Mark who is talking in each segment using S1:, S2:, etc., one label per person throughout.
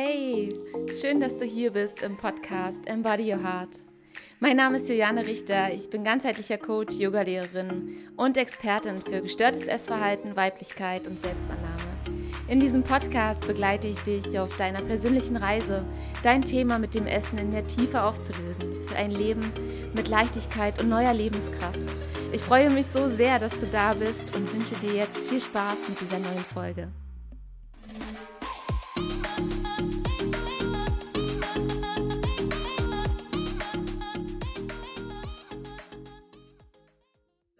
S1: Hey, schön, dass du hier bist im Podcast Embody Your Heart. Mein Name ist Juliane Richter, ich bin ganzheitlicher Coach, Yogalehrerin und Expertin für gestörtes Essverhalten, Weiblichkeit und Selbstannahme. In diesem Podcast begleite ich dich auf deiner persönlichen Reise, dein Thema mit dem Essen in der Tiefe aufzulösen, für ein Leben mit Leichtigkeit und neuer Lebenskraft. Ich freue mich so sehr, dass du da bist und wünsche dir jetzt viel Spaß mit dieser neuen Folge.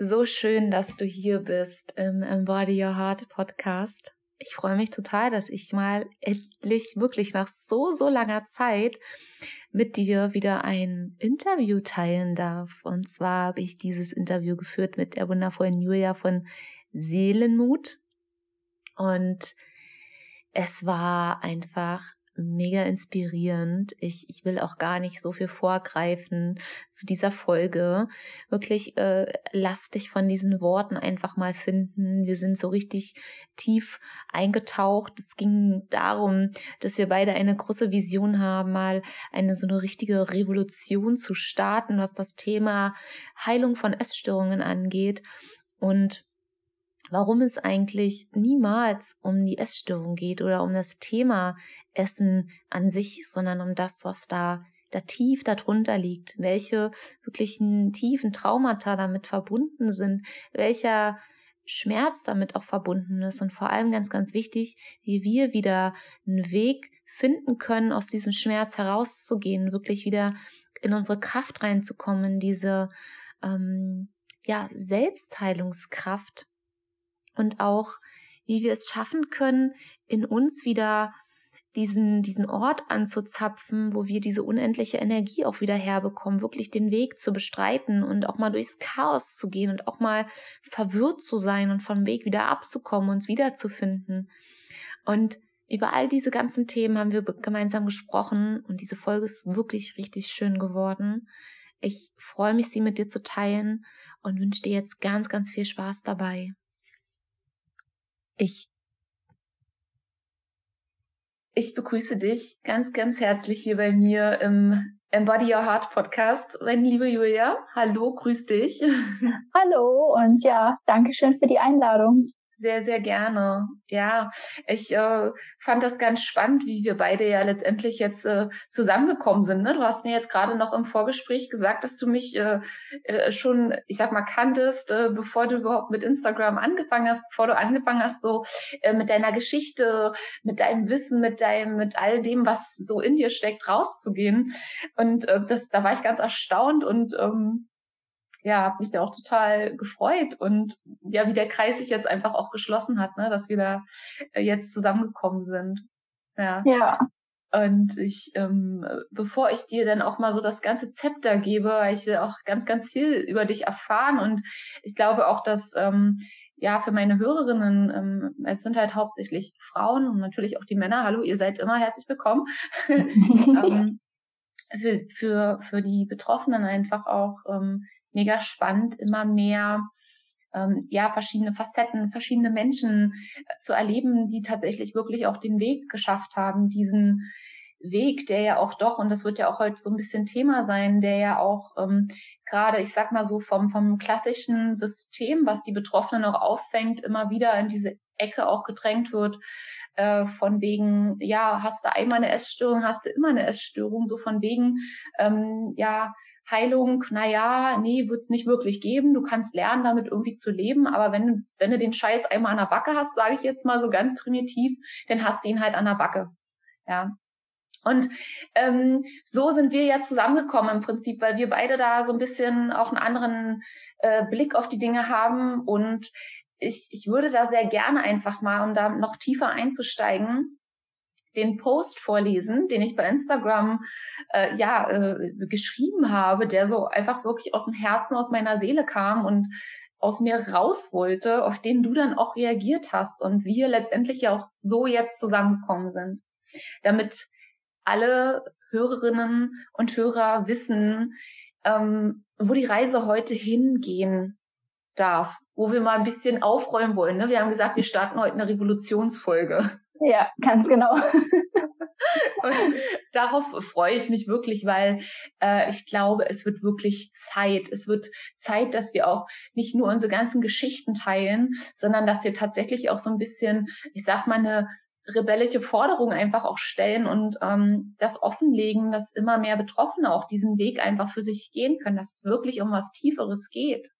S1: So schön, dass du hier bist im Embody Your Heart Podcast. Ich freue mich total, dass ich mal endlich wirklich nach so, so langer Zeit mit dir wieder ein Interview teilen darf. Und zwar habe ich dieses Interview geführt mit der wundervollen Julia von Seelenmut. Und es war einfach mega inspirierend. Ich, ich will auch gar nicht so viel vorgreifen zu dieser Folge. Wirklich, äh, lass dich von diesen Worten einfach mal finden. Wir sind so richtig tief eingetaucht. Es ging darum, dass wir beide eine große Vision haben, mal eine so eine richtige Revolution zu starten, was das Thema Heilung von Essstörungen angeht. Und warum es eigentlich niemals um die Essstörung geht oder um das Thema Essen an sich, sondern um das, was da da tief darunter liegt, welche wirklichen tiefen Traumata damit verbunden sind, welcher Schmerz damit auch verbunden ist. Und vor allem ganz, ganz wichtig, wie wir wieder einen Weg finden können, aus diesem Schmerz herauszugehen, wirklich wieder in unsere Kraft reinzukommen, diese ähm, ja Selbstheilungskraft und auch, wie wir es schaffen können, in uns wieder diesen, diesen Ort anzuzapfen, wo wir diese unendliche Energie auch wieder herbekommen, wirklich den Weg zu bestreiten und auch mal durchs Chaos zu gehen und auch mal verwirrt zu sein und vom Weg wieder abzukommen, uns wiederzufinden. Und über all diese ganzen Themen haben wir gemeinsam gesprochen und diese Folge ist wirklich richtig schön geworden. Ich freue mich, sie mit dir zu teilen und wünsche dir jetzt ganz, ganz viel Spaß dabei. Ich, ich begrüße dich ganz, ganz herzlich hier bei mir im Embody Your Heart Podcast. Meine liebe Julia, hallo, grüß dich.
S2: Hallo und ja, danke schön für die Einladung.
S1: Sehr, sehr gerne. Ja, ich äh, fand das ganz spannend, wie wir beide ja letztendlich jetzt äh, zusammengekommen sind. Ne? Du hast mir jetzt gerade noch im Vorgespräch gesagt, dass du mich äh, äh, schon, ich sag mal, kanntest, äh, bevor du überhaupt mit Instagram angefangen hast, bevor du angefangen hast, so äh, mit deiner Geschichte, mit deinem Wissen, mit deinem, mit all dem, was so in dir steckt, rauszugehen. Und äh, das, da war ich ganz erstaunt und ähm, ja, habe mich da auch total gefreut und ja, wie der Kreis sich jetzt einfach auch geschlossen hat, ne, dass wir da äh, jetzt zusammengekommen sind.
S2: Ja. Ja.
S1: Und ich, ähm, bevor ich dir dann auch mal so das ganze Zepter gebe, weil ich will auch ganz, ganz viel über dich erfahren und ich glaube auch, dass ähm, ja für meine Hörerinnen, ähm, es sind halt hauptsächlich Frauen und natürlich auch die Männer. Hallo, ihr seid immer herzlich willkommen. ähm, für, für, für die Betroffenen einfach auch ähm, mega spannend, immer mehr ähm, ja verschiedene Facetten, verschiedene Menschen äh, zu erleben, die tatsächlich wirklich auch den Weg geschafft haben, diesen Weg, der ja auch doch, und das wird ja auch heute so ein bisschen Thema sein, der ja auch ähm, gerade, ich sag mal so, vom, vom klassischen System, was die Betroffenen auch auffängt, immer wieder in diese Ecke auch gedrängt wird, äh, von wegen, ja, hast du einmal eine Essstörung, hast du immer eine Essstörung, so von wegen, ähm, ja, Heilung, naja, nee, wird's nicht wirklich geben. Du kannst lernen, damit irgendwie zu leben, aber wenn, wenn du den Scheiß einmal an der Backe hast, sage ich jetzt mal so ganz primitiv, dann hast du ihn halt an der Backe. Ja. Und ähm, so sind wir ja zusammengekommen im Prinzip, weil wir beide da so ein bisschen auch einen anderen äh, Blick auf die Dinge haben. Und ich, ich würde da sehr gerne einfach mal, um da noch tiefer einzusteigen, den Post vorlesen, den ich bei Instagram äh, ja äh, geschrieben habe, der so einfach wirklich aus dem Herzen, aus meiner Seele kam und aus mir raus wollte, auf den du dann auch reagiert hast und wir letztendlich ja auch so jetzt zusammengekommen sind. Damit alle Hörerinnen und Hörer wissen, ähm, wo die Reise heute hingehen darf, wo wir mal ein bisschen aufräumen wollen. Ne? Wir haben gesagt, wir starten heute eine Revolutionsfolge.
S2: Ja, ganz genau.
S1: Und darauf freue ich mich wirklich, weil äh, ich glaube, es wird wirklich Zeit. Es wird Zeit, dass wir auch nicht nur unsere ganzen Geschichten teilen, sondern dass wir tatsächlich auch so ein bisschen, ich sag mal, eine rebellische Forderung einfach auch stellen und ähm, das offenlegen, dass immer mehr Betroffene auch diesen Weg einfach für sich gehen können, dass es wirklich um was Tieferes geht.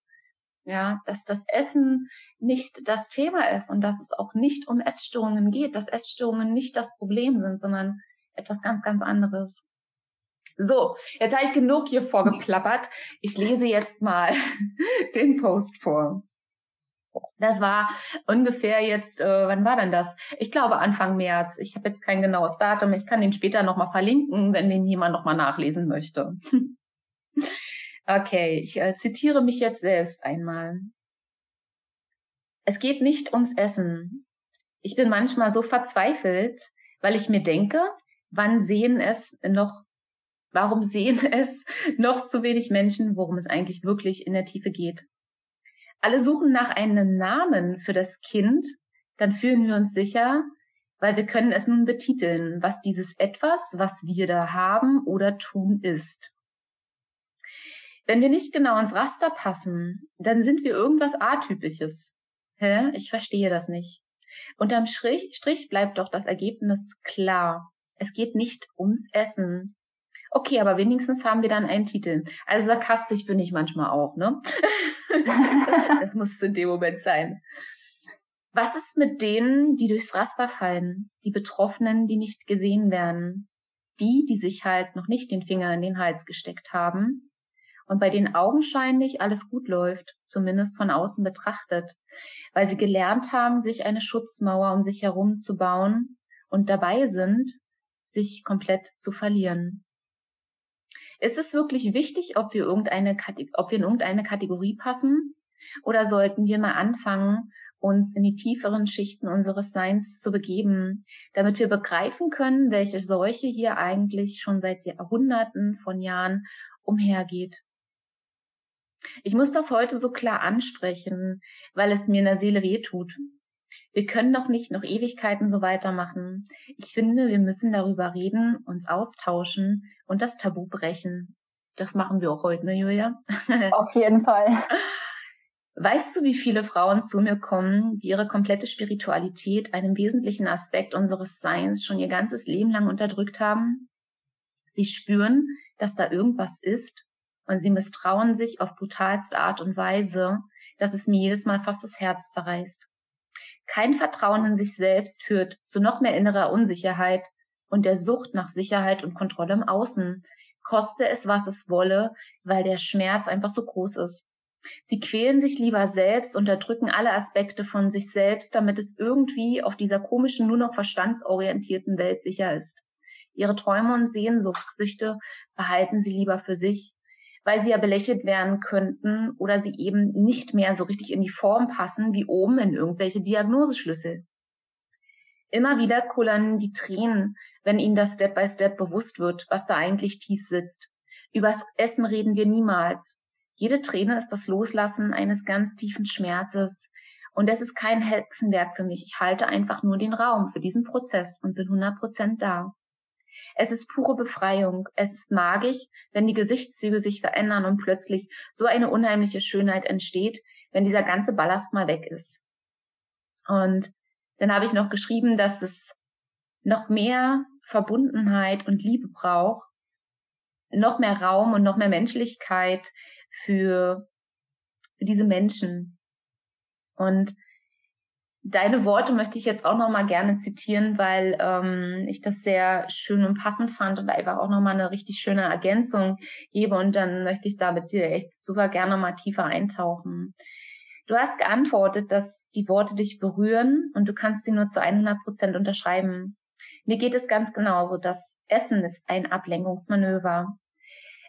S1: Ja, dass das Essen nicht das Thema ist und dass es auch nicht um Essstörungen geht, dass Essstörungen nicht das Problem sind, sondern etwas ganz, ganz anderes. So, jetzt habe ich genug hier vorgeplappert. Ich lese jetzt mal den Post vor. Das war ungefähr jetzt, äh, wann war denn das? Ich glaube Anfang März. Ich habe jetzt kein genaues Datum. Ich kann den später nochmal verlinken, wenn den jemand nochmal nachlesen möchte. Okay, ich äh, zitiere mich jetzt selbst einmal. Es geht nicht ums Essen. Ich bin manchmal so verzweifelt, weil ich mir denke, wann sehen es noch, warum sehen es noch zu wenig Menschen, worum es eigentlich wirklich in der Tiefe geht. Alle suchen nach einem Namen für das Kind, dann fühlen wir uns sicher, weil wir können es nun betiteln, was dieses etwas, was wir da haben oder tun ist. Wenn wir nicht genau ins Raster passen, dann sind wir irgendwas Atypisches. Hä? Ich verstehe das nicht. Unterm Strich, Strich bleibt doch das Ergebnis klar. Es geht nicht ums Essen. Okay, aber wenigstens haben wir dann einen Titel. Also sarkastisch bin ich manchmal auch, ne? das muss in dem Moment sein. Was ist mit denen, die durchs Raster fallen? Die Betroffenen, die nicht gesehen werden? Die, die sich halt noch nicht den Finger in den Hals gesteckt haben? Und bei denen augenscheinlich alles gut läuft, zumindest von außen betrachtet, weil sie gelernt haben, sich eine Schutzmauer um sich herum zu bauen und dabei sind, sich komplett zu verlieren. Ist es wirklich wichtig, ob wir, irgendeine, ob wir in irgendeine Kategorie passen? Oder sollten wir mal anfangen, uns in die tieferen Schichten unseres Seins zu begeben, damit wir begreifen können, welche Seuche hier eigentlich schon seit Jahrhunderten von Jahren umhergeht. Ich muss das heute so klar ansprechen, weil es mir in der Seele weh tut. Wir können doch nicht noch Ewigkeiten so weitermachen. Ich finde, wir müssen darüber reden, uns austauschen und das Tabu brechen. Das machen wir auch heute, ne, Julia?
S2: Auf jeden Fall.
S1: Weißt du, wie viele Frauen zu mir kommen, die ihre komplette Spiritualität, einen wesentlichen Aspekt unseres Seins, schon ihr ganzes Leben lang unterdrückt haben? Sie spüren, dass da irgendwas ist, und sie misstrauen sich auf brutalste Art und Weise, dass es mir jedes Mal fast das Herz zerreißt. Kein Vertrauen in sich selbst führt zu noch mehr innerer Unsicherheit und der Sucht nach Sicherheit und Kontrolle im Außen, koste es, was es wolle, weil der Schmerz einfach so groß ist. Sie quälen sich lieber selbst, unterdrücken alle Aspekte von sich selbst, damit es irgendwie auf dieser komischen, nur noch verstandsorientierten Welt sicher ist. Ihre Träume und Sehnsüchte behalten sie lieber für sich weil sie ja belächelt werden könnten oder sie eben nicht mehr so richtig in die Form passen wie oben in irgendwelche Diagnoseschlüssel. Immer wieder kullern die Tränen, wenn ihnen das Step by Step bewusst wird, was da eigentlich tief sitzt. Übers Essen reden wir niemals. Jede Träne ist das Loslassen eines ganz tiefen Schmerzes. Und es ist kein Hexenwerk für mich. Ich halte einfach nur den Raum für diesen Prozess und bin 100% da. Es ist pure Befreiung. Es ist magisch, wenn die Gesichtszüge sich verändern und plötzlich so eine unheimliche Schönheit entsteht, wenn dieser ganze Ballast mal weg ist. Und dann habe ich noch geschrieben, dass es noch mehr Verbundenheit und Liebe braucht, noch mehr Raum und noch mehr Menschlichkeit für, für diese Menschen. Und Deine Worte möchte ich jetzt auch noch mal gerne zitieren, weil ähm, ich das sehr schön und passend fand und einfach auch noch mal eine richtig schöne Ergänzung gebe. Und dann möchte ich da mit dir echt super gerne mal tiefer eintauchen. Du hast geantwortet, dass die Worte dich berühren und du kannst sie nur zu 100 Prozent unterschreiben. Mir geht es ganz genauso. Das Essen ist ein Ablenkungsmanöver.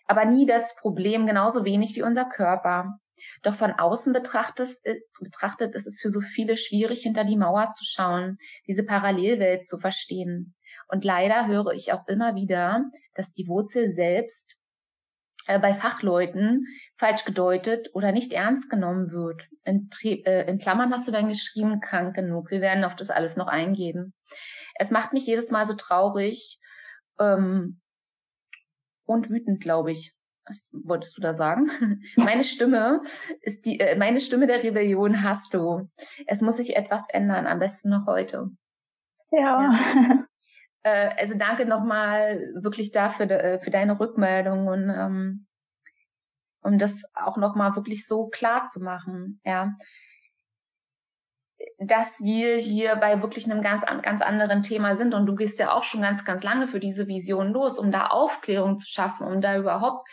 S1: Aber nie das Problem, genauso wenig wie unser Körper. Doch von außen betrachtet, äh, betrachtet ist es für so viele schwierig, hinter die Mauer zu schauen, diese Parallelwelt zu verstehen. Und leider höre ich auch immer wieder, dass die Wurzel selbst äh, bei Fachleuten falsch gedeutet oder nicht ernst genommen wird. In, äh, in Klammern hast du dann geschrieben, krank genug. Wir werden auf das alles noch eingehen. es macht mich jedes Mal so traurig ähm, und wütend, glaube ich. Was wolltest du da sagen? meine Stimme ist die, äh, meine Stimme der Rebellion hast du. Es muss sich etwas ändern, am besten noch heute.
S2: Ja. ja.
S1: Äh, also danke nochmal wirklich dafür äh, für deine Rückmeldung und ähm, um das auch nochmal wirklich so klar zu machen, ja dass wir hier bei wirklich einem ganz, ganz anderen Thema sind. Und du gehst ja auch schon ganz, ganz lange für diese Vision los, um da Aufklärung zu schaffen, um da überhaupt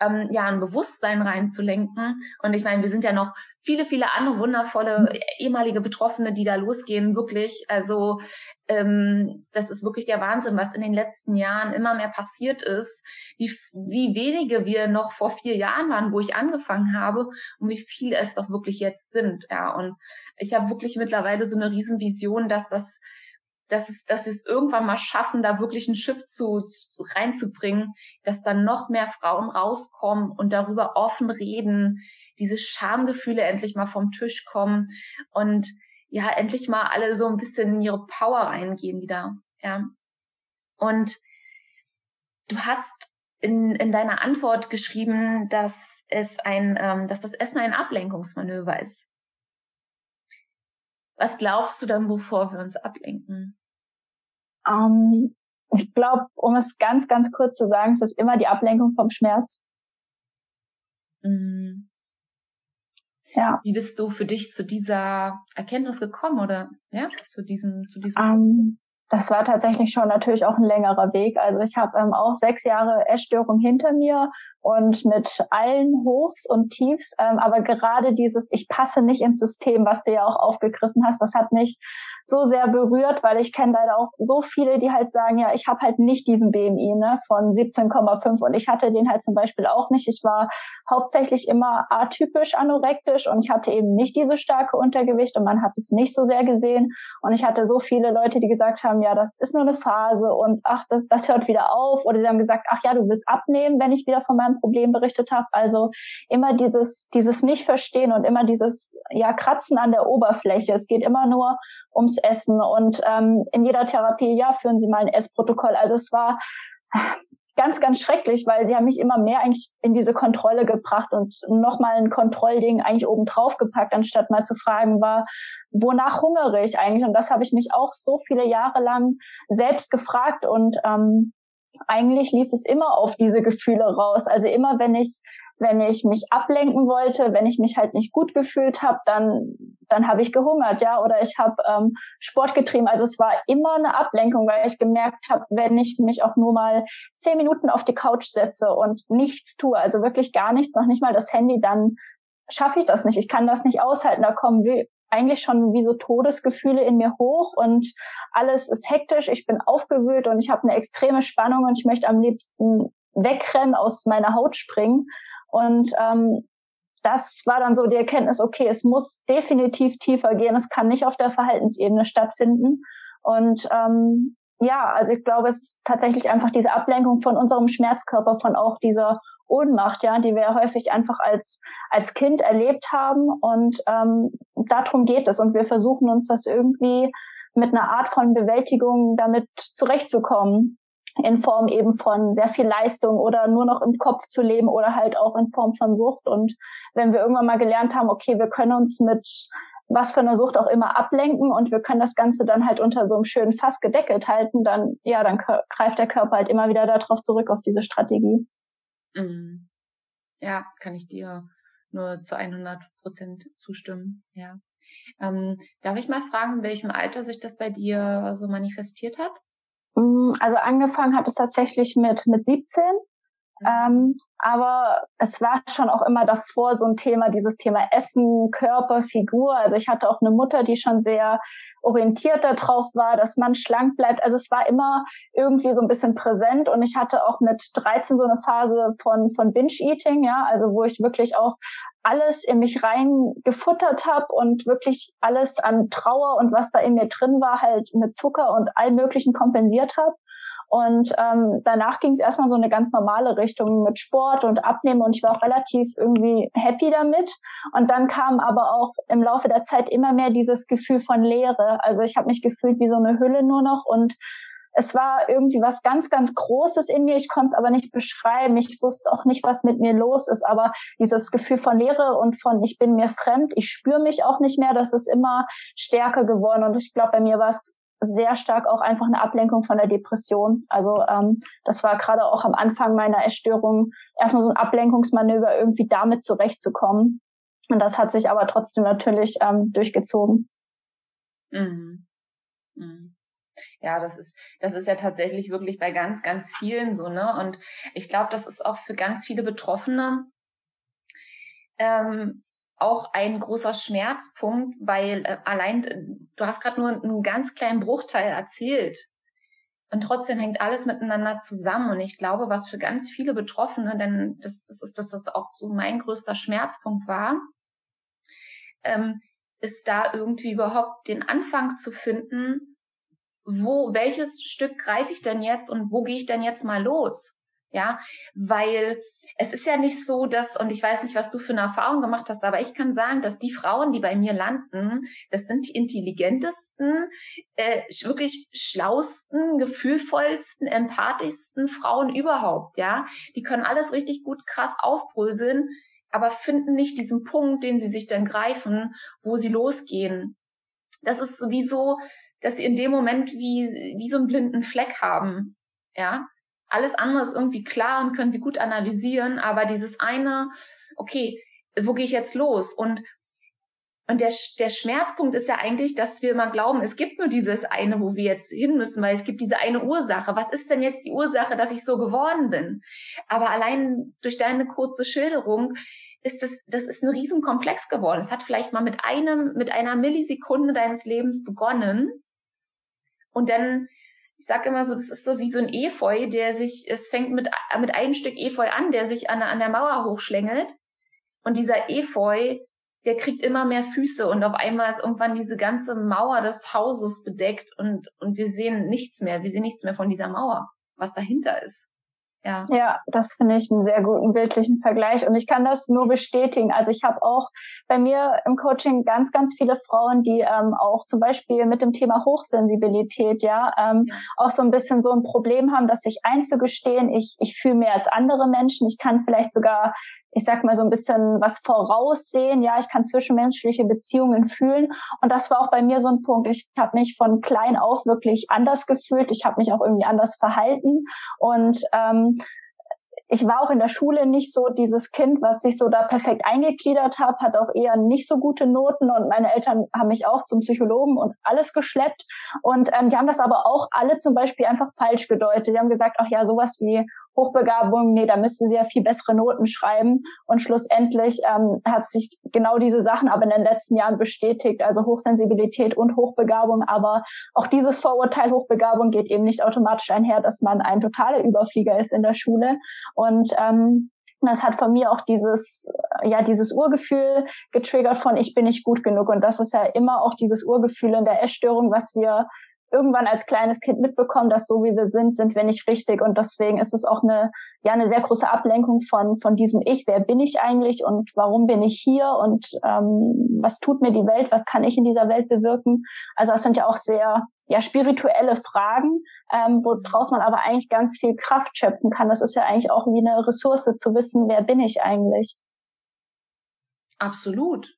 S1: ähm, ja ein Bewusstsein reinzulenken. Und ich meine, wir sind ja noch viele, viele andere wundervolle ehemalige Betroffene, die da losgehen, wirklich. Also ähm, das ist wirklich der Wahnsinn, was in den letzten Jahren immer mehr passiert ist, wie, wie wenige wir noch vor vier Jahren waren, wo ich angefangen habe und wie viele es doch wirklich jetzt sind. Ja, und ich habe wirklich mittlerweile so eine Riesenvision, dass das dass, es, dass wir es irgendwann mal schaffen, da wirklich ein Schiff zu, zu reinzubringen, dass dann noch mehr Frauen rauskommen und darüber offen reden, diese Schamgefühle endlich mal vom Tisch kommen und ja, endlich mal alle so ein bisschen in ihre Power reingehen wieder. Ja. Und du hast in, in deiner Antwort geschrieben, dass es ein, ähm, dass das Essen ein Ablenkungsmanöver ist. Was glaubst du dann, wovor wir uns ablenken?
S2: Ähm, ich glaube, um es ganz, ganz kurz zu sagen, es ist immer die Ablenkung vom Schmerz.
S1: Mhm. Ja. Wie bist du für dich zu dieser Erkenntnis gekommen oder ja, zu diesem, zu diesem?
S2: Ähm, das war tatsächlich schon natürlich auch ein längerer Weg. Also ich habe ähm, auch sechs Jahre Essstörung hinter mir und mit allen Hochs und Tiefs. Ähm, aber gerade dieses, ich passe nicht ins System, was du ja auch aufgegriffen hast, das hat mich so sehr berührt, weil ich kenne leider auch so viele, die halt sagen, ja, ich habe halt nicht diesen BMI ne, von 17,5 und ich hatte den halt zum Beispiel auch nicht. Ich war hauptsächlich immer atypisch anorektisch und ich hatte eben nicht diese starke Untergewicht und man hat es nicht so sehr gesehen. Und ich hatte so viele Leute, die gesagt haben, ja, das ist nur eine Phase und ach, das, das hört wieder auf. Oder sie haben gesagt, ach ja, du willst abnehmen, wenn ich wieder von meinem Problem berichtet habe. Also immer dieses, dieses Nicht-Verstehen und immer dieses ja, Kratzen an der Oberfläche. Es geht immer nur ums Essen und ähm, in jeder Therapie, ja, führen Sie mal ein Essprotokoll. Also es war ganz, ganz schrecklich, weil sie haben mich immer mehr eigentlich in diese Kontrolle gebracht und nochmal ein Kontrollding eigentlich oben drauf gepackt, anstatt mal zu fragen war, wonach hungere ich eigentlich? Und das habe ich mich auch so viele Jahre lang selbst gefragt und ähm, eigentlich lief es immer auf diese Gefühle raus. Also immer, wenn ich wenn ich mich ablenken wollte, wenn ich mich halt nicht gut gefühlt habe, dann dann habe ich gehungert, ja, oder ich habe ähm, Sport getrieben. Also es war immer eine Ablenkung, weil ich gemerkt habe, wenn ich mich auch nur mal zehn Minuten auf die Couch setze und nichts tue, also wirklich gar nichts, noch nicht mal das Handy, dann schaffe ich das nicht. Ich kann das nicht aushalten. Da kommen wie, eigentlich schon wie so Todesgefühle in mir hoch und alles ist hektisch. Ich bin aufgewühlt und ich habe eine extreme Spannung und ich möchte am liebsten wegrennen, aus meiner Haut springen. Und ähm, das war dann so die Erkenntnis, okay, es muss definitiv tiefer gehen, es kann nicht auf der Verhaltensebene stattfinden. Und ähm, ja, also ich glaube, es ist tatsächlich einfach diese Ablenkung von unserem Schmerzkörper, von auch dieser Ohnmacht, ja, die wir häufig einfach als als Kind erlebt haben. Und ähm, darum geht es. Und wir versuchen uns das irgendwie mit einer Art von Bewältigung damit zurechtzukommen in Form eben von sehr viel Leistung oder nur noch im Kopf zu leben oder halt auch in Form von Sucht. Und wenn wir irgendwann mal gelernt haben, okay, wir können uns mit was für eine Sucht auch immer ablenken und wir können das Ganze dann halt unter so einem schönen Fass gedeckelt halten, dann, ja, dann greift der Körper halt immer wieder darauf zurück, auf diese Strategie.
S1: Mhm. Ja, kann ich dir nur zu 100 Prozent zustimmen, ja. Ähm, darf ich mal fragen, in welchem Alter sich das bei dir so manifestiert hat?
S2: Mm, also angefangen hat es tatsächlich mit, mit 17. Mhm. Ähm, aber es war schon auch immer davor so ein Thema, dieses Thema Essen, Körper, Figur. Also ich hatte auch eine Mutter, die schon sehr orientiert darauf war, dass man schlank bleibt. Also es war immer irgendwie so ein bisschen präsent und ich hatte auch mit 13 so eine Phase von, von Binge-Eating, ja, also wo ich wirklich auch alles in mich rein gefuttert habe und wirklich alles an Trauer und was da in mir drin war, halt mit Zucker und allem Möglichen kompensiert habe. Und ähm, danach ging es erstmal so eine ganz normale Richtung mit Sport und Abnehmen und ich war auch relativ irgendwie happy damit. Und dann kam aber auch im Laufe der Zeit immer mehr dieses Gefühl von Leere. Also ich habe mich gefühlt wie so eine Hülle nur noch und es war irgendwie was ganz, ganz Großes in mir. Ich konnte es aber nicht beschreiben. Ich wusste auch nicht, was mit mir los ist. Aber dieses Gefühl von Leere und von ich bin mir fremd, ich spüre mich auch nicht mehr, das ist immer stärker geworden. Und ich glaube, bei mir war es sehr stark auch einfach eine Ablenkung von der Depression. Also ähm, das war gerade auch am Anfang meiner Essstörung erstmal so ein Ablenkungsmanöver, irgendwie damit zurechtzukommen. Und das hat sich aber trotzdem natürlich ähm, durchgezogen.
S1: Mhm. Mhm. Ja, das ist, das ist ja tatsächlich wirklich bei ganz, ganz vielen so, ne? Und ich glaube, das ist auch für ganz viele Betroffene ähm, auch ein großer Schmerzpunkt, weil äh, allein, äh, du hast gerade nur einen ganz kleinen Bruchteil erzählt. Und trotzdem hängt alles miteinander zusammen. Und ich glaube, was für ganz viele Betroffene, denn das, das ist das, was auch so mein größter Schmerzpunkt war, ähm, ist da irgendwie überhaupt den Anfang zu finden, wo, welches Stück greife ich denn jetzt und wo gehe ich denn jetzt mal los? Ja, weil es ist ja nicht so, dass, und ich weiß nicht, was du für eine Erfahrung gemacht hast, aber ich kann sagen, dass die Frauen, die bei mir landen, das sind die intelligentesten, äh, wirklich schlausten, gefühlvollsten, empathischsten Frauen überhaupt, ja. Die können alles richtig gut krass aufbröseln, aber finden nicht diesen Punkt, den sie sich dann greifen, wo sie losgehen. Das ist sowieso, dass sie in dem Moment wie, wie so einen blinden Fleck haben. Ja. Alles andere ist irgendwie klar und können sie gut analysieren, aber dieses eine, okay, wo gehe ich jetzt los? Und, und der, der Schmerzpunkt ist ja eigentlich, dass wir immer glauben, es gibt nur dieses eine, wo wir jetzt hin müssen, weil es gibt diese eine Ursache. Was ist denn jetzt die Ursache, dass ich so geworden bin? Aber allein durch deine kurze Schilderung ist das, das ist ein Riesenkomplex geworden. Es hat vielleicht mal mit einem, mit einer Millisekunde deines Lebens begonnen und dann, ich sage immer so, das ist so wie so ein Efeu, der sich, es fängt mit, mit einem Stück Efeu an, der sich an, an der Mauer hochschlängelt. Und dieser Efeu, der kriegt immer mehr Füße und auf einmal ist irgendwann diese ganze Mauer des Hauses bedeckt und, und wir sehen nichts mehr. Wir sehen nichts mehr von dieser Mauer, was dahinter ist.
S2: Ja. ja, das finde ich einen sehr guten bildlichen Vergleich und ich kann das nur bestätigen. Also ich habe auch bei mir im Coaching ganz, ganz viele Frauen, die ähm, auch zum Beispiel mit dem Thema Hochsensibilität ja, ähm, ja auch so ein bisschen so ein Problem haben, dass sich einzugestehen, ich, ich fühle mehr als andere Menschen, ich kann vielleicht sogar ich sag mal so ein bisschen was voraussehen. Ja, ich kann zwischenmenschliche Beziehungen fühlen. Und das war auch bei mir so ein Punkt. Ich habe mich von klein auf wirklich anders gefühlt. Ich habe mich auch irgendwie anders verhalten. Und ähm, ich war auch in der Schule nicht so dieses Kind, was sich so da perfekt eingegliedert hat, hat auch eher nicht so gute Noten und meine Eltern haben mich auch zum Psychologen und alles geschleppt und ähm, die haben das aber auch alle zum Beispiel einfach falsch gedeutet. Die haben gesagt, ach ja, sowas wie Hochbegabung, nee, da müsste sie ja viel bessere Noten schreiben. Und schlussendlich ähm, hat sich genau diese Sachen aber in den letzten Jahren bestätigt, also Hochsensibilität und Hochbegabung. Aber auch dieses Vorurteil Hochbegabung geht eben nicht automatisch einher, dass man ein totaler Überflieger ist in der Schule. Und ähm, das hat von mir auch dieses, ja, dieses Urgefühl getriggert von ich bin nicht gut genug. Und das ist ja immer auch dieses Urgefühl in der Essstörung, was wir irgendwann als kleines Kind mitbekommen, dass so wie wir sind, sind wir nicht richtig. Und deswegen ist es auch eine, ja, eine sehr große Ablenkung von, von diesem Ich. Wer bin ich eigentlich und warum bin ich hier und ähm, was tut mir die Welt? Was kann ich in dieser Welt bewirken? Also das sind ja auch sehr, ja, spirituelle Fragen, ähm, woraus man aber eigentlich ganz viel Kraft schöpfen kann. Das ist ja eigentlich auch wie eine Ressource zu wissen, wer bin ich eigentlich?
S1: Absolut.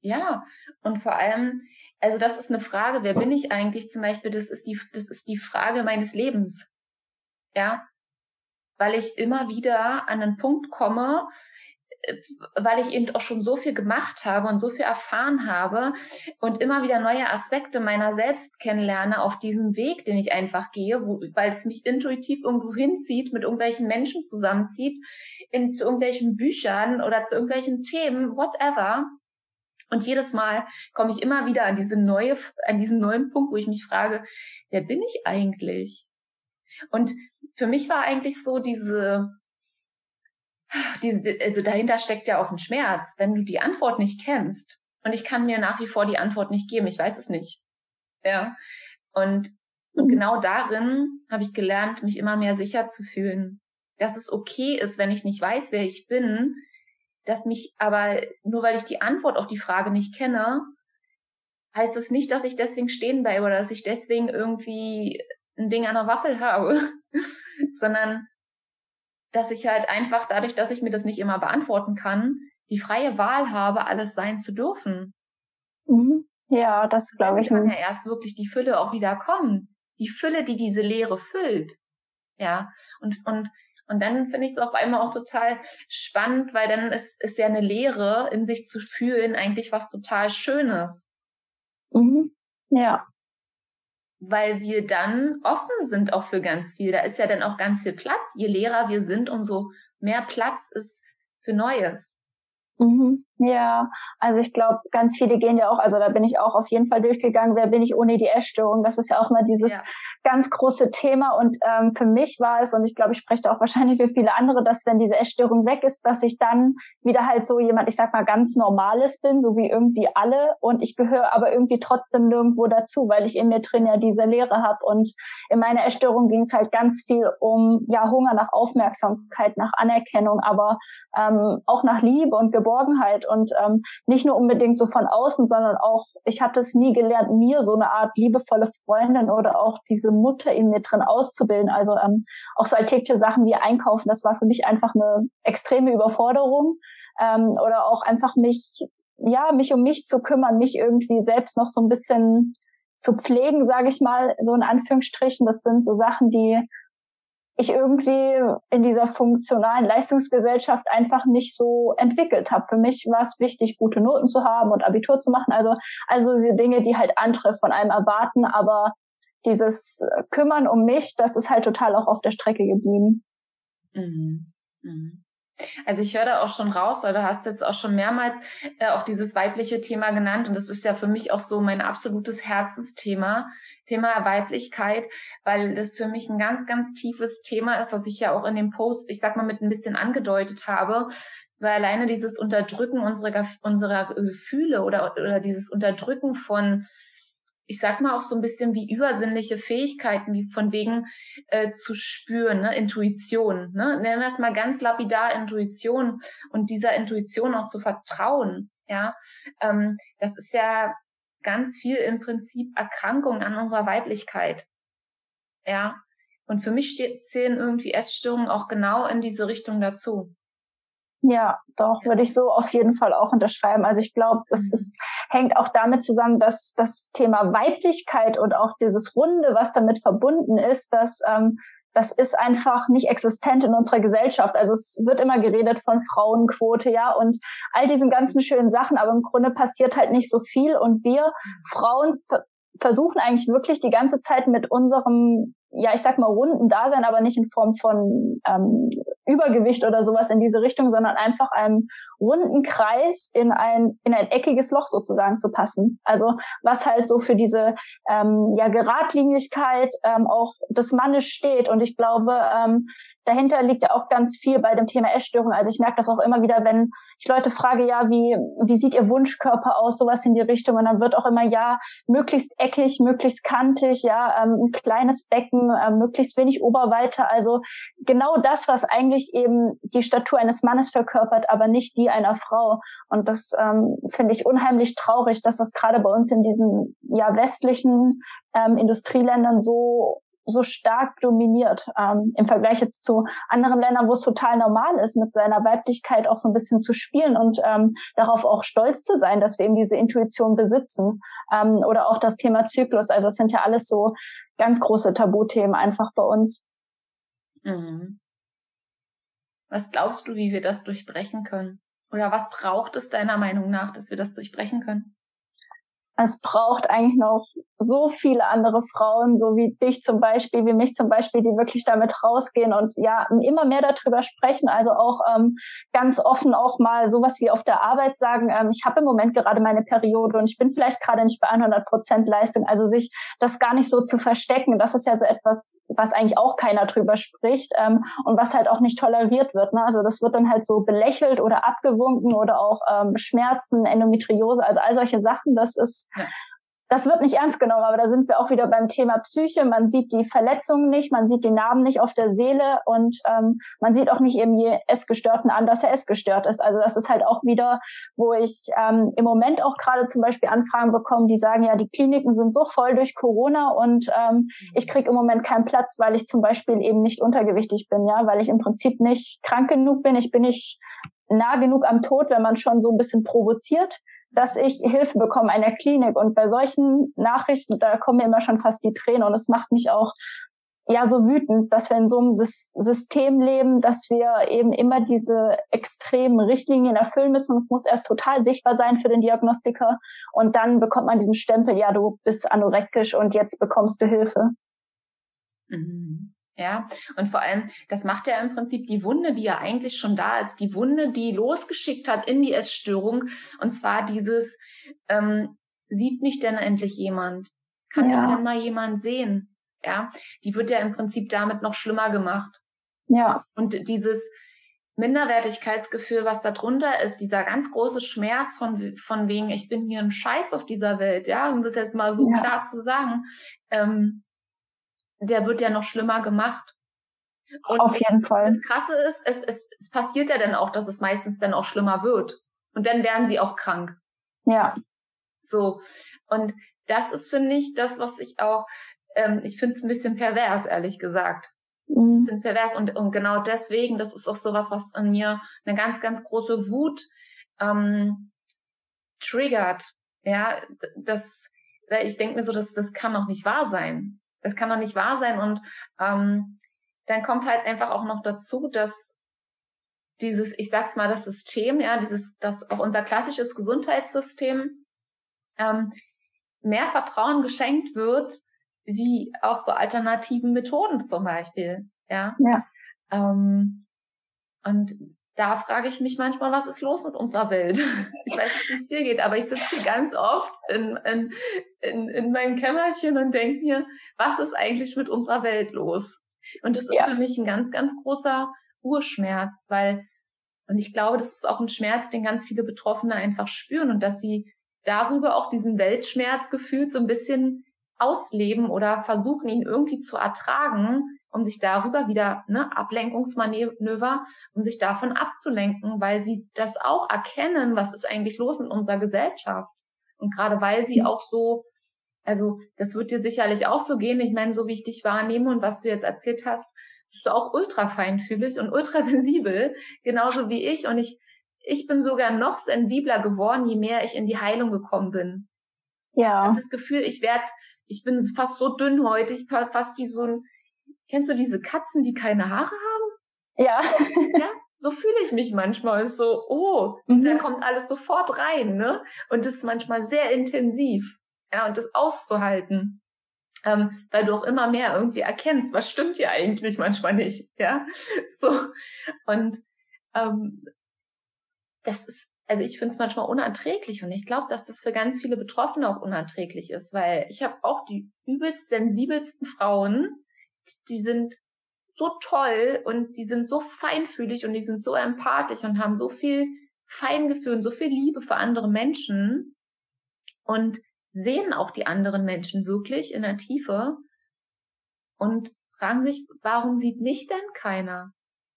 S1: Ja. Und vor allem, also das ist eine Frage, wer bin ich eigentlich zum Beispiel? Das ist die, das ist die Frage meines Lebens. Ja, weil ich immer wieder an einen Punkt komme, äh, weil ich eben auch schon so viel gemacht habe und so viel erfahren habe und immer wieder neue Aspekte meiner selbst kennenlerne auf diesem Weg, den ich einfach gehe, wo, weil es mich intuitiv irgendwo hinzieht, mit irgendwelchen Menschen zusammenzieht, in, zu irgendwelchen Büchern oder zu irgendwelchen Themen, whatever. Und jedes Mal komme ich immer wieder an diese neue, an diesen neuen Punkt, wo ich mich frage, wer bin ich eigentlich? Und für mich war eigentlich so diese, diese, also dahinter steckt ja auch ein Schmerz, wenn du die Antwort nicht kennst. Und ich kann mir nach wie vor die Antwort nicht geben. Ich weiß es nicht. Ja. Und Und mhm. genau darin habe ich gelernt, mich immer mehr sicher zu fühlen. Dass es okay ist, wenn ich nicht weiß, wer ich bin, dass mich aber, nur weil ich die Antwort auf die Frage nicht kenne, heißt es nicht, dass ich deswegen stehen bleibe oder dass ich deswegen irgendwie ein Ding an der Waffel habe, sondern dass ich halt einfach dadurch, dass ich mir das nicht immer beantworten kann, die freie Wahl habe, alles sein zu dürfen.
S2: Mhm. Ja, das glaube ich.
S1: Dann kann ja erst wirklich die Fülle auch wieder kommen. Die Fülle, die diese Leere füllt. Ja, und, und, und dann finde ich es auf einmal auch total spannend, weil dann ist, ist ja eine Leere in sich zu fühlen eigentlich was total Schönes.
S2: Mhm. Ja.
S1: Weil wir dann offen sind auch für ganz viel. Da ist ja dann auch ganz viel Platz. Je leerer wir sind, umso mehr Platz ist für Neues.
S2: Mhm. Ja, also ich glaube, ganz viele gehen ja auch, also da bin ich auch auf jeden Fall durchgegangen, wer bin ich ohne die Essstörung? Das ist ja auch mal dieses ja. Ganz große Thema. Und ähm, für mich war es, und ich glaube, ich spreche da auch wahrscheinlich für viele andere, dass wenn diese Essstörung weg ist, dass ich dann wieder halt so jemand, ich sag mal, ganz Normales bin, so wie irgendwie alle. Und ich gehöre aber irgendwie trotzdem nirgendwo dazu, weil ich in mir drin ja diese Leere habe. Und in meiner Essstörung ging es halt ganz viel um ja Hunger nach Aufmerksamkeit, nach Anerkennung, aber ähm, auch nach Liebe und Geborgenheit und ähm, nicht nur unbedingt so von außen, sondern auch, ich hatte es nie gelernt, mir so eine Art liebevolle Freundin oder auch diese Mutter in mir drin auszubilden. Also ähm, auch so alltägliche Sachen wie Einkaufen, das war für mich einfach eine extreme Überforderung. Ähm, oder auch einfach mich, ja, mich um mich zu kümmern, mich irgendwie selbst noch so ein bisschen zu pflegen, sage ich mal, so in Anführungsstrichen. Das sind so Sachen, die ich irgendwie in dieser funktionalen Leistungsgesellschaft einfach nicht so entwickelt habe. Für mich war es wichtig, gute Noten zu haben und Abitur zu machen. Also, also diese Dinge, die halt andere von einem erwarten. Aber dieses Kümmern um mich, das ist halt total auch auf der Strecke geblieben.
S1: Mhm. Mhm. Also ich höre da auch schon raus, weil du hast jetzt auch schon mehrmals äh, auch dieses weibliche Thema genannt und das ist ja für mich auch so mein absolutes Herzensthema, Thema Weiblichkeit, weil das für mich ein ganz, ganz tiefes Thema ist, was ich ja auch in dem Post, ich sag mal, mit ein bisschen angedeutet habe, weil alleine dieses Unterdrücken unserer, unserer Gefühle oder, oder dieses Unterdrücken von ich sag mal auch so ein bisschen wie übersinnliche Fähigkeiten, wie von wegen äh, zu spüren, ne? Intuition. Ne? Nennen wir es mal ganz lapidar Intuition und dieser Intuition auch zu vertrauen. Ja, ähm, das ist ja ganz viel im Prinzip Erkrankung an unserer Weiblichkeit. Ja, und für mich steht, zählen irgendwie Essstörungen auch genau in diese Richtung dazu.
S2: Ja, doch, würde ich so auf jeden Fall auch unterschreiben. Also ich glaube, es mhm. ist, hängt auch damit zusammen, dass das Thema Weiblichkeit und auch dieses Runde, was damit verbunden ist, dass ähm, das ist einfach nicht existent in unserer Gesellschaft. Also es wird immer geredet von Frauenquote, ja, und all diesen ganzen schönen Sachen, aber im Grunde passiert halt nicht so viel und wir. Frauen versuchen eigentlich wirklich die ganze Zeit mit unserem ja, ich sag mal, runden Dasein, aber nicht in Form von ähm, Übergewicht oder sowas in diese Richtung, sondern einfach einem runden Kreis in ein, in ein eckiges Loch sozusagen zu passen. Also was halt so für diese ähm, ja, Geradlinigkeit ähm, auch des Mannes steht. Und ich glaube, ähm, dahinter liegt ja auch ganz viel bei dem Thema Essstörung. Also ich merke das auch immer wieder, wenn ich Leute frage, ja, wie, wie sieht ihr Wunschkörper aus, sowas in die Richtung. Und dann wird auch immer, ja, möglichst eckig, möglichst kantig, ja, ähm, ein kleines Becken, äh, möglichst wenig Oberweite. Also genau das, was eigentlich eben die Statur eines Mannes verkörpert, aber nicht die einer Frau. Und das ähm, finde ich unheimlich traurig, dass das gerade bei uns in diesen ja westlichen ähm, Industrieländern so so stark dominiert ähm, im Vergleich jetzt zu anderen Ländern, wo es total normal ist, mit seiner Weiblichkeit auch so ein bisschen zu spielen und ähm, darauf auch stolz zu sein, dass wir eben diese Intuition besitzen. Ähm, oder auch das Thema Zyklus. Also es sind ja alles so ganz große Tabuthemen einfach bei uns.
S1: Mhm. Was glaubst du, wie wir das durchbrechen können? Oder was braucht es deiner Meinung nach, dass wir das durchbrechen können?
S2: Es braucht eigentlich noch so viele andere Frauen, so wie dich zum Beispiel, wie mich zum Beispiel, die wirklich damit rausgehen und ja immer mehr darüber sprechen. Also auch ähm, ganz offen auch mal sowas wie auf der Arbeit sagen, ähm, ich habe im Moment gerade meine Periode und ich bin vielleicht gerade nicht bei 100 Prozent Leistung. Also sich das gar nicht so zu verstecken, das ist ja so etwas, was eigentlich auch keiner drüber spricht ähm, und was halt auch nicht toleriert wird. Ne? Also das wird dann halt so belächelt oder abgewunken oder auch ähm, Schmerzen, Endometriose, also all solche Sachen. Das ist das wird nicht ernst genommen, aber da sind wir auch wieder beim Thema Psyche. Man sieht die Verletzungen nicht, man sieht die Narben nicht auf der Seele und ähm, man sieht auch nicht eben je Essgestörten an, dass er essgestört ist. Also das ist halt auch wieder, wo ich ähm, im Moment auch gerade zum Beispiel Anfragen bekomme, die sagen, ja, die Kliniken sind so voll durch Corona und ähm, ich kriege im Moment keinen Platz, weil ich zum Beispiel eben nicht untergewichtig bin, ja, weil ich im Prinzip nicht krank genug bin. Ich bin nicht nah genug am Tod, wenn man schon so ein bisschen provoziert dass ich Hilfe bekomme in der Klinik. Und bei solchen Nachrichten, da kommen mir immer schon fast die Tränen und es macht mich auch ja so wütend, dass wir in so einem System leben, dass wir eben immer diese extremen Richtlinien erfüllen müssen. Und es muss erst total sichtbar sein für den Diagnostiker und dann bekommt man diesen Stempel, ja, du bist anorektisch und jetzt bekommst du Hilfe.
S1: Mhm. Ja, und vor allem, das macht ja im Prinzip die Wunde, die ja eigentlich schon da ist, die Wunde, die losgeschickt hat in die Essstörung. Und zwar dieses, ähm, sieht mich denn endlich jemand? Kann ja. mich denn mal jemand sehen? Ja, die wird ja im Prinzip damit noch schlimmer gemacht.
S2: Ja.
S1: Und dieses Minderwertigkeitsgefühl, was da drunter ist, dieser ganz große Schmerz von, von wegen, ich bin hier ein Scheiß auf dieser Welt, ja, um das jetzt mal so ja. klar zu sagen, ähm, der wird ja noch schlimmer gemacht.
S2: Und Auf jeden Fall.
S1: Das Krasse ist, es, es, es passiert ja dann auch, dass es meistens dann auch schlimmer wird. Und dann werden sie auch krank.
S2: Ja.
S1: So. Und das ist, finde ich, das, was ich auch, ähm, ich finde es ein bisschen pervers, ehrlich gesagt. Mhm. Ich finde es pervers. Und, und genau deswegen, das ist auch sowas, was in mir eine ganz, ganz große Wut ähm, triggert. Ja, das, weil ich denke mir so, das, das kann doch nicht wahr sein. Das kann doch nicht wahr sein. Und ähm, dann kommt halt einfach auch noch dazu, dass dieses, ich sag's mal, das System, ja, dieses, das auch unser klassisches Gesundheitssystem ähm, mehr Vertrauen geschenkt wird, wie auch so alternativen Methoden zum Beispiel, ja.
S2: ja.
S1: Ähm, und da frage ich mich manchmal, was ist los mit unserer Welt? Ich weiß nicht, wie es dir geht, aber ich sitze hier ganz oft in, in, in, in meinem Kämmerchen und denke mir, was ist eigentlich mit unserer Welt los? Und das ist ja. für mich ein ganz, ganz großer Urschmerz, weil, und ich glaube, das ist auch ein Schmerz, den ganz viele Betroffene einfach spüren und dass sie darüber auch diesen Weltschmerz gefühlt so ein bisschen ausleben oder versuchen, ihn irgendwie zu ertragen, um sich darüber wieder ne, Ablenkungsmanöver, um sich davon abzulenken, weil sie das auch erkennen, was ist eigentlich los mit unserer Gesellschaft. Und gerade weil sie mhm. auch so, also das wird dir sicherlich auch so gehen, ich meine, so wie ich dich wahrnehme und was du jetzt erzählt hast, bist du auch ultra feinfühlig und ultra sensibel, genauso wie ich. Und ich, ich bin sogar noch sensibler geworden, je mehr ich in die Heilung gekommen bin.
S2: Ja.
S1: Ich habe das Gefühl, ich werde, ich bin fast so dünnhäutig, fast wie so ein, Kennst du diese Katzen, die keine Haare haben?
S2: Ja.
S1: ja? So fühle ich mich manchmal. So, oh, mhm. da kommt alles sofort rein, ne? Und das ist manchmal sehr intensiv. Ja, und das auszuhalten. Ähm, weil du auch immer mehr irgendwie erkennst, was stimmt hier eigentlich manchmal nicht, ja? So. Und ähm, das ist, also ich finde es manchmal unerträglich und ich glaube, dass das für ganz viele Betroffene auch unerträglich ist, weil ich habe auch die übelst sensibelsten Frauen, die sind so toll und die sind so feinfühlig und die sind so empathisch und haben so viel Feingefühl und so viel Liebe für andere Menschen und sehen auch die anderen Menschen wirklich in der Tiefe und fragen sich, warum sieht mich denn keiner?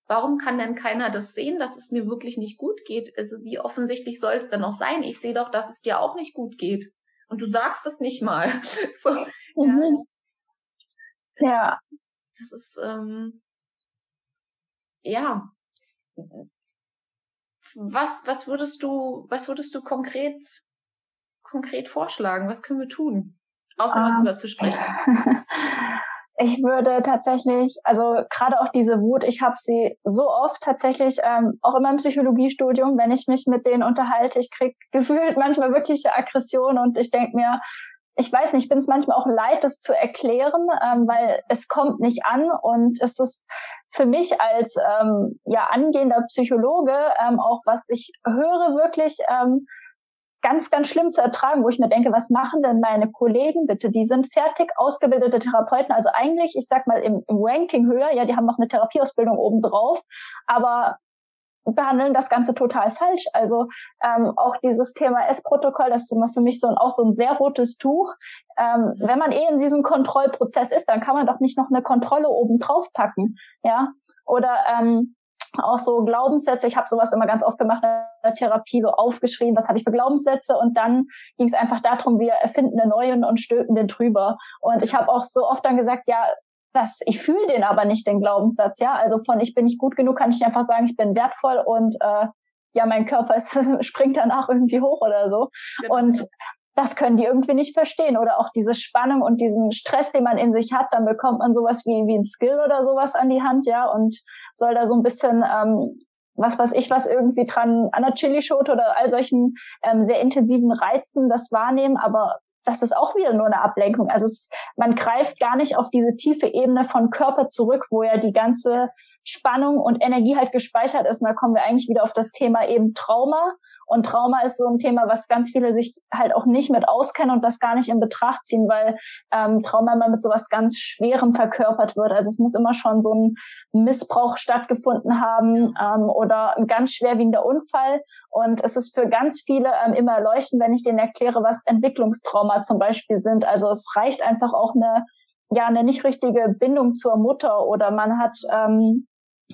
S1: Warum kann denn keiner das sehen, dass es mir wirklich nicht gut geht? Also wie offensichtlich soll es denn noch sein? Ich sehe doch, dass es dir auch nicht gut geht. Und du sagst es nicht mal. So,
S2: mhm. ja. Ja.
S1: Das ist, ähm, ja. Was, was würdest du, was würdest du konkret, konkret vorschlagen? Was können wir tun? Außer um, darüber zu sprechen.
S2: ich würde tatsächlich, also gerade auch diese Wut, ich habe sie so oft tatsächlich, ähm, auch in meinem Psychologiestudium, wenn ich mich mit denen unterhalte, ich krieg gefühlt manchmal wirkliche Aggression und ich denk mir, ich weiß nicht, ich bin es manchmal auch leid, das zu erklären, ähm, weil es kommt nicht an und es ist für mich als ähm, ja angehender Psychologe ähm, auch was ich höre wirklich ähm, ganz ganz schlimm zu ertragen, wo ich mir denke, was machen denn meine Kollegen bitte? Die sind fertig ausgebildete Therapeuten, also eigentlich, ich sag mal im, im Ranking höher, ja, die haben noch eine Therapieausbildung obendrauf, aber behandeln das Ganze total falsch. Also ähm, auch dieses Thema S-Protokoll, das ist immer für mich so ein, auch so ein sehr rotes Tuch. Ähm, mhm. wenn man eh in diesem Kontrollprozess ist, dann kann man doch nicht noch eine Kontrolle oben drauf packen, ja? Oder ähm, auch so Glaubenssätze. Ich habe sowas immer ganz oft gemacht in der Therapie, so aufgeschrieben, was habe ich für Glaubenssätze und dann ging es einfach darum, wir erfinden eine neuen und stülpen den drüber. Und ich habe auch so oft dann gesagt, ja, das, ich fühle den aber nicht, den Glaubenssatz, ja. Also von ich bin nicht gut genug, kann ich einfach sagen, ich bin wertvoll und äh, ja, mein Körper ist, springt danach irgendwie hoch oder so. Genau. Und das können die irgendwie nicht verstehen. Oder auch diese Spannung und diesen Stress, den man in sich hat, dann bekommt man sowas wie, wie ein Skill oder sowas an die Hand, ja, und soll da so ein bisschen ähm, was weiß ich was irgendwie dran an der Chilischote oder all solchen ähm, sehr intensiven Reizen das wahrnehmen, aber das ist auch wieder nur eine Ablenkung. Also es, man greift gar nicht auf diese tiefe Ebene von Körper zurück, wo ja die ganze Spannung und Energie halt gespeichert ist. Und da kommen wir eigentlich wieder auf das Thema eben Trauma. Und Trauma ist so ein Thema, was ganz viele sich halt auch nicht mit auskennen und das gar nicht in Betracht ziehen, weil ähm, Trauma immer mit sowas ganz Schwerem verkörpert wird. Also es muss immer schon so ein Missbrauch stattgefunden haben ähm, oder ein ganz schwerwiegender Unfall. Und es ist für ganz viele ähm, immer erleuchtend, wenn ich denen erkläre, was Entwicklungstrauma zum Beispiel sind. Also es reicht einfach auch eine ja eine nicht richtige Bindung zur Mutter oder man hat ähm,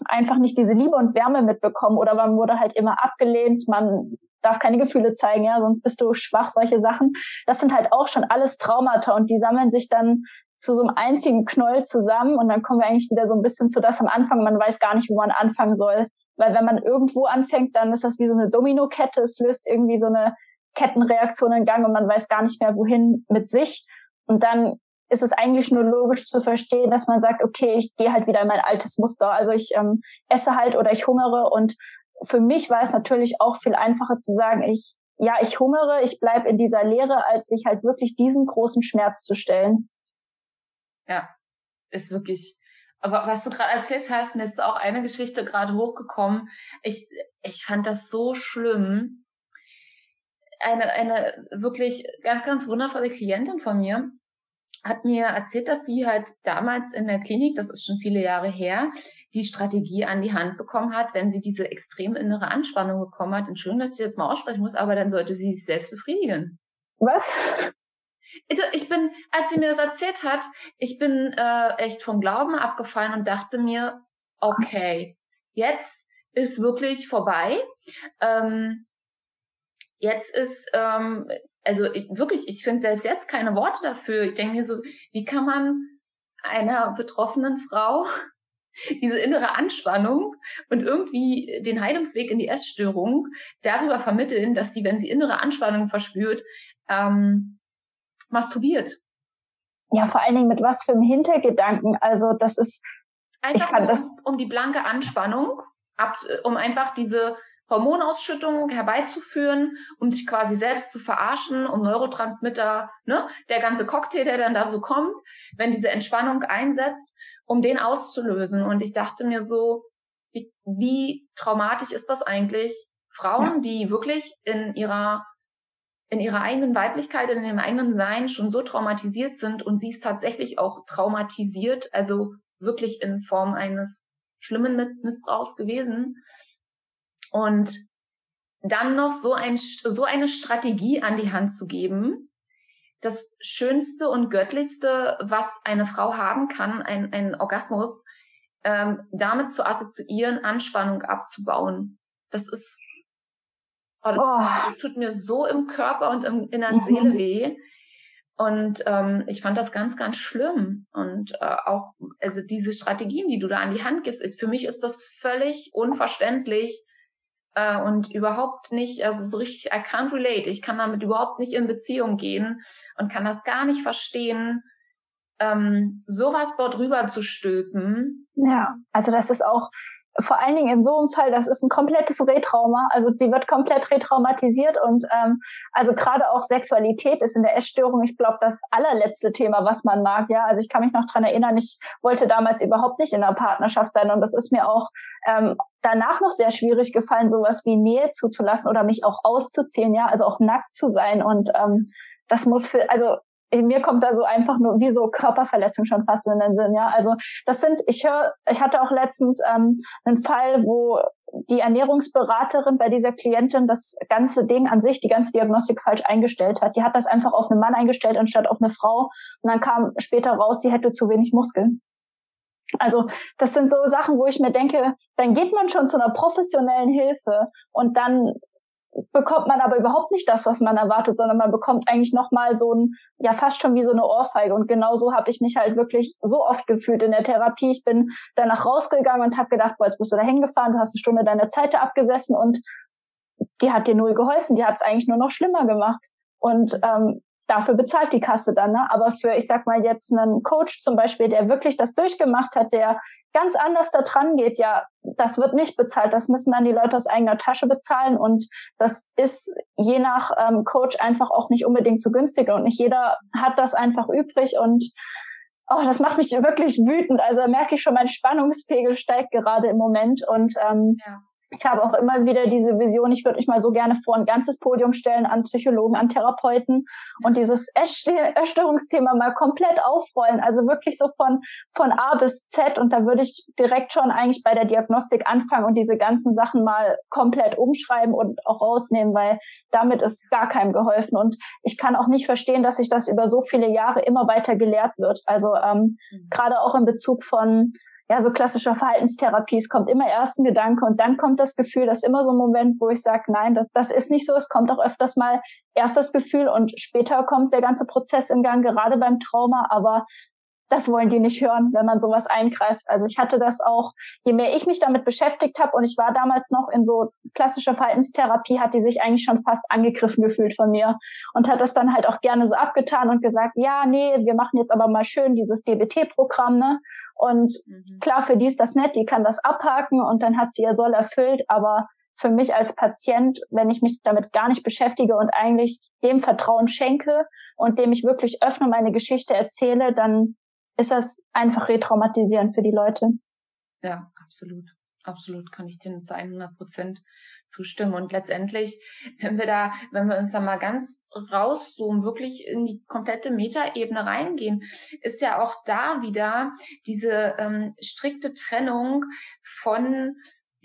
S2: einfach nicht diese Liebe und Wärme mitbekommen oder man wurde halt immer abgelehnt, man darf keine Gefühle zeigen, ja, sonst bist du schwach, solche Sachen. Das sind halt auch schon alles Traumata und die sammeln sich dann zu so einem einzigen Knoll zusammen und dann kommen wir eigentlich wieder so ein bisschen zu das am Anfang, man weiß gar nicht, wo man anfangen soll, weil wenn man irgendwo anfängt, dann ist das wie so eine Dominokette, es löst irgendwie so eine Kettenreaktion in Gang und man weiß gar nicht mehr, wohin mit sich. Und dann ist es eigentlich nur logisch zu verstehen, dass man sagt, okay, ich gehe halt wieder in mein altes Muster. Also ich ähm, esse halt oder ich hungere. Und für mich war es natürlich auch viel einfacher zu sagen, ich, ja, ich hungere, ich bleib in dieser Leere, als sich halt wirklich diesen großen Schmerz zu stellen.
S1: Ja, ist wirklich. Aber was du gerade erzählt hast, mir ist auch eine Geschichte gerade hochgekommen. Ich, ich fand das so schlimm. Eine, eine wirklich ganz, ganz wundervolle Klientin von mir, hat mir erzählt, dass sie halt damals in der Klinik, das ist schon viele Jahre her, die Strategie an die Hand bekommen hat, wenn sie diese extrem innere Anspannung bekommen hat. Entschuldigung, dass ich jetzt mal aussprechen muss, aber dann sollte sie sich selbst befriedigen.
S2: Was?
S1: Ich bin, als sie mir das erzählt hat, ich bin äh, echt vom Glauben abgefallen und dachte mir, okay, jetzt ist wirklich vorbei. Ähm, jetzt ist ähm, also ich, wirklich, ich finde selbst jetzt keine Worte dafür. Ich denke mir so, wie kann man einer betroffenen Frau diese innere Anspannung und irgendwie den Heilungsweg in die Essstörung darüber vermitteln, dass sie, wenn sie innere Anspannung verspürt, ähm, masturbiert.
S2: Ja, vor allen Dingen mit was für einem Hintergedanken. Also das ist
S1: einfach ich kann um, das um die blanke Anspannung, ab, um einfach diese Hormonausschüttung herbeizuführen, um dich quasi selbst zu verarschen, um Neurotransmitter, ne, der ganze Cocktail, der dann da so kommt, wenn diese Entspannung einsetzt, um den auszulösen. Und ich dachte mir so, wie, wie traumatisch ist das eigentlich? Frauen, ja. die wirklich in ihrer in ihrer eigenen Weiblichkeit, in ihrem eigenen Sein schon so traumatisiert sind und sie ist tatsächlich auch traumatisiert, also wirklich in Form eines schlimmen Missbrauchs gewesen, und dann noch so, ein, so eine Strategie an die Hand zu geben, das Schönste und Göttlichste, was eine Frau haben kann, ein, ein Orgasmus, ähm, damit zu assoziieren, Anspannung abzubauen. Das ist, oh, das, oh. das tut mir so im Körper und im, in der mhm. Seele weh. Und ähm, ich fand das ganz, ganz schlimm. Und äh, auch, also diese Strategien, die du da an die Hand gibst, ist für mich ist das völlig unverständlich, äh, und überhaupt nicht, also so richtig, I can't relate. Ich kann damit überhaupt nicht in Beziehung gehen und kann das gar nicht verstehen, ähm, sowas dort rüber zu stülpen.
S2: Ja, also das ist auch vor allen Dingen in so einem Fall, das ist ein komplettes Retrauma. Also die wird komplett retraumatisiert und ähm, also gerade auch Sexualität ist in der Essstörung, ich glaube, das allerletzte Thema, was man mag. Ja, also ich kann mich noch dran erinnern, ich wollte damals überhaupt nicht in einer Partnerschaft sein und das ist mir auch ähm, danach noch sehr schwierig gefallen, sowas wie Nähe zuzulassen oder mich auch auszuziehen, ja, also auch nackt zu sein und ähm, das muss für, also mir kommt da so einfach nur wie so Körperverletzung schon fast in den Sinn, ja. Also das sind, ich höre, ich hatte auch letztens ähm, einen Fall, wo die Ernährungsberaterin bei dieser Klientin das ganze Ding an sich, die ganze Diagnostik falsch eingestellt hat. Die hat das einfach auf einen Mann eingestellt anstatt auf eine Frau. Und dann kam später raus, sie hätte zu wenig Muskeln. Also das sind so Sachen, wo ich mir denke, dann geht man schon zu einer professionellen Hilfe und dann bekommt man aber überhaupt nicht das, was man erwartet, sondern man bekommt eigentlich nochmal so ein, ja fast schon wie so eine Ohrfeige. Und genau so habe ich mich halt wirklich so oft gefühlt in der Therapie. Ich bin danach rausgegangen und habe gedacht, boah, jetzt bist du da hingefahren, du hast eine Stunde deine Zeit abgesessen und die hat dir null geholfen, die hat es eigentlich nur noch schlimmer gemacht. Und ähm, dafür bezahlt die Kasse dann. Ne? Aber für, ich sag mal, jetzt einen Coach zum Beispiel, der wirklich das durchgemacht hat, der ganz anders da dran geht, ja, das wird nicht bezahlt. Das müssen dann die Leute aus eigener Tasche bezahlen. Und das ist je nach ähm, Coach einfach auch nicht unbedingt zu günstig. Und nicht jeder hat das einfach übrig. Und oh, das macht mich wirklich wütend. Also merke ich schon, mein Spannungspegel steigt gerade im Moment. Und ähm, ja ich habe auch immer wieder diese Vision, ich würde mich mal so gerne vor ein ganzes Podium stellen an Psychologen, an Therapeuten und dieses Essstörungsthema mal komplett aufrollen. Also wirklich so von, von A bis Z. Und da würde ich direkt schon eigentlich bei der Diagnostik anfangen und diese ganzen Sachen mal komplett umschreiben und auch rausnehmen, weil damit ist gar keinem geholfen. Und ich kann auch nicht verstehen, dass sich das über so viele Jahre immer weiter gelehrt wird. Also ähm, mhm. gerade auch in Bezug von ja, so klassischer Verhaltenstherapie, es kommt immer erst ein Gedanke und dann kommt das Gefühl, das ist immer so ein Moment, wo ich sage, nein, das, das ist nicht so. Es kommt auch öfters mal erst das Gefühl und später kommt der ganze Prozess im Gang, gerade beim Trauma, aber das wollen die nicht hören, wenn man sowas eingreift. Also ich hatte das auch, je mehr ich mich damit beschäftigt habe und ich war damals noch in so klassischer Verhaltenstherapie, hat die sich eigentlich schon fast angegriffen gefühlt von mir und hat das dann halt auch gerne so abgetan und gesagt, ja, nee, wir machen jetzt aber mal schön dieses DBT-Programm, ne? Und mhm. klar, für die ist das nett, die kann das abhaken und dann hat sie ihr Soll erfüllt, aber für mich als Patient, wenn ich mich damit gar nicht beschäftige und eigentlich dem Vertrauen schenke und dem ich wirklich öffne, meine Geschichte erzähle, dann ist das einfach retraumatisierend für die Leute.
S1: Ja, absolut. Absolut kann ich dir zu 100 Prozent zustimmen. Und letztendlich, wenn wir da, wenn wir uns da mal ganz rauszoomen, wirklich in die komplette Metaebene reingehen, ist ja auch da wieder diese ähm, strikte Trennung von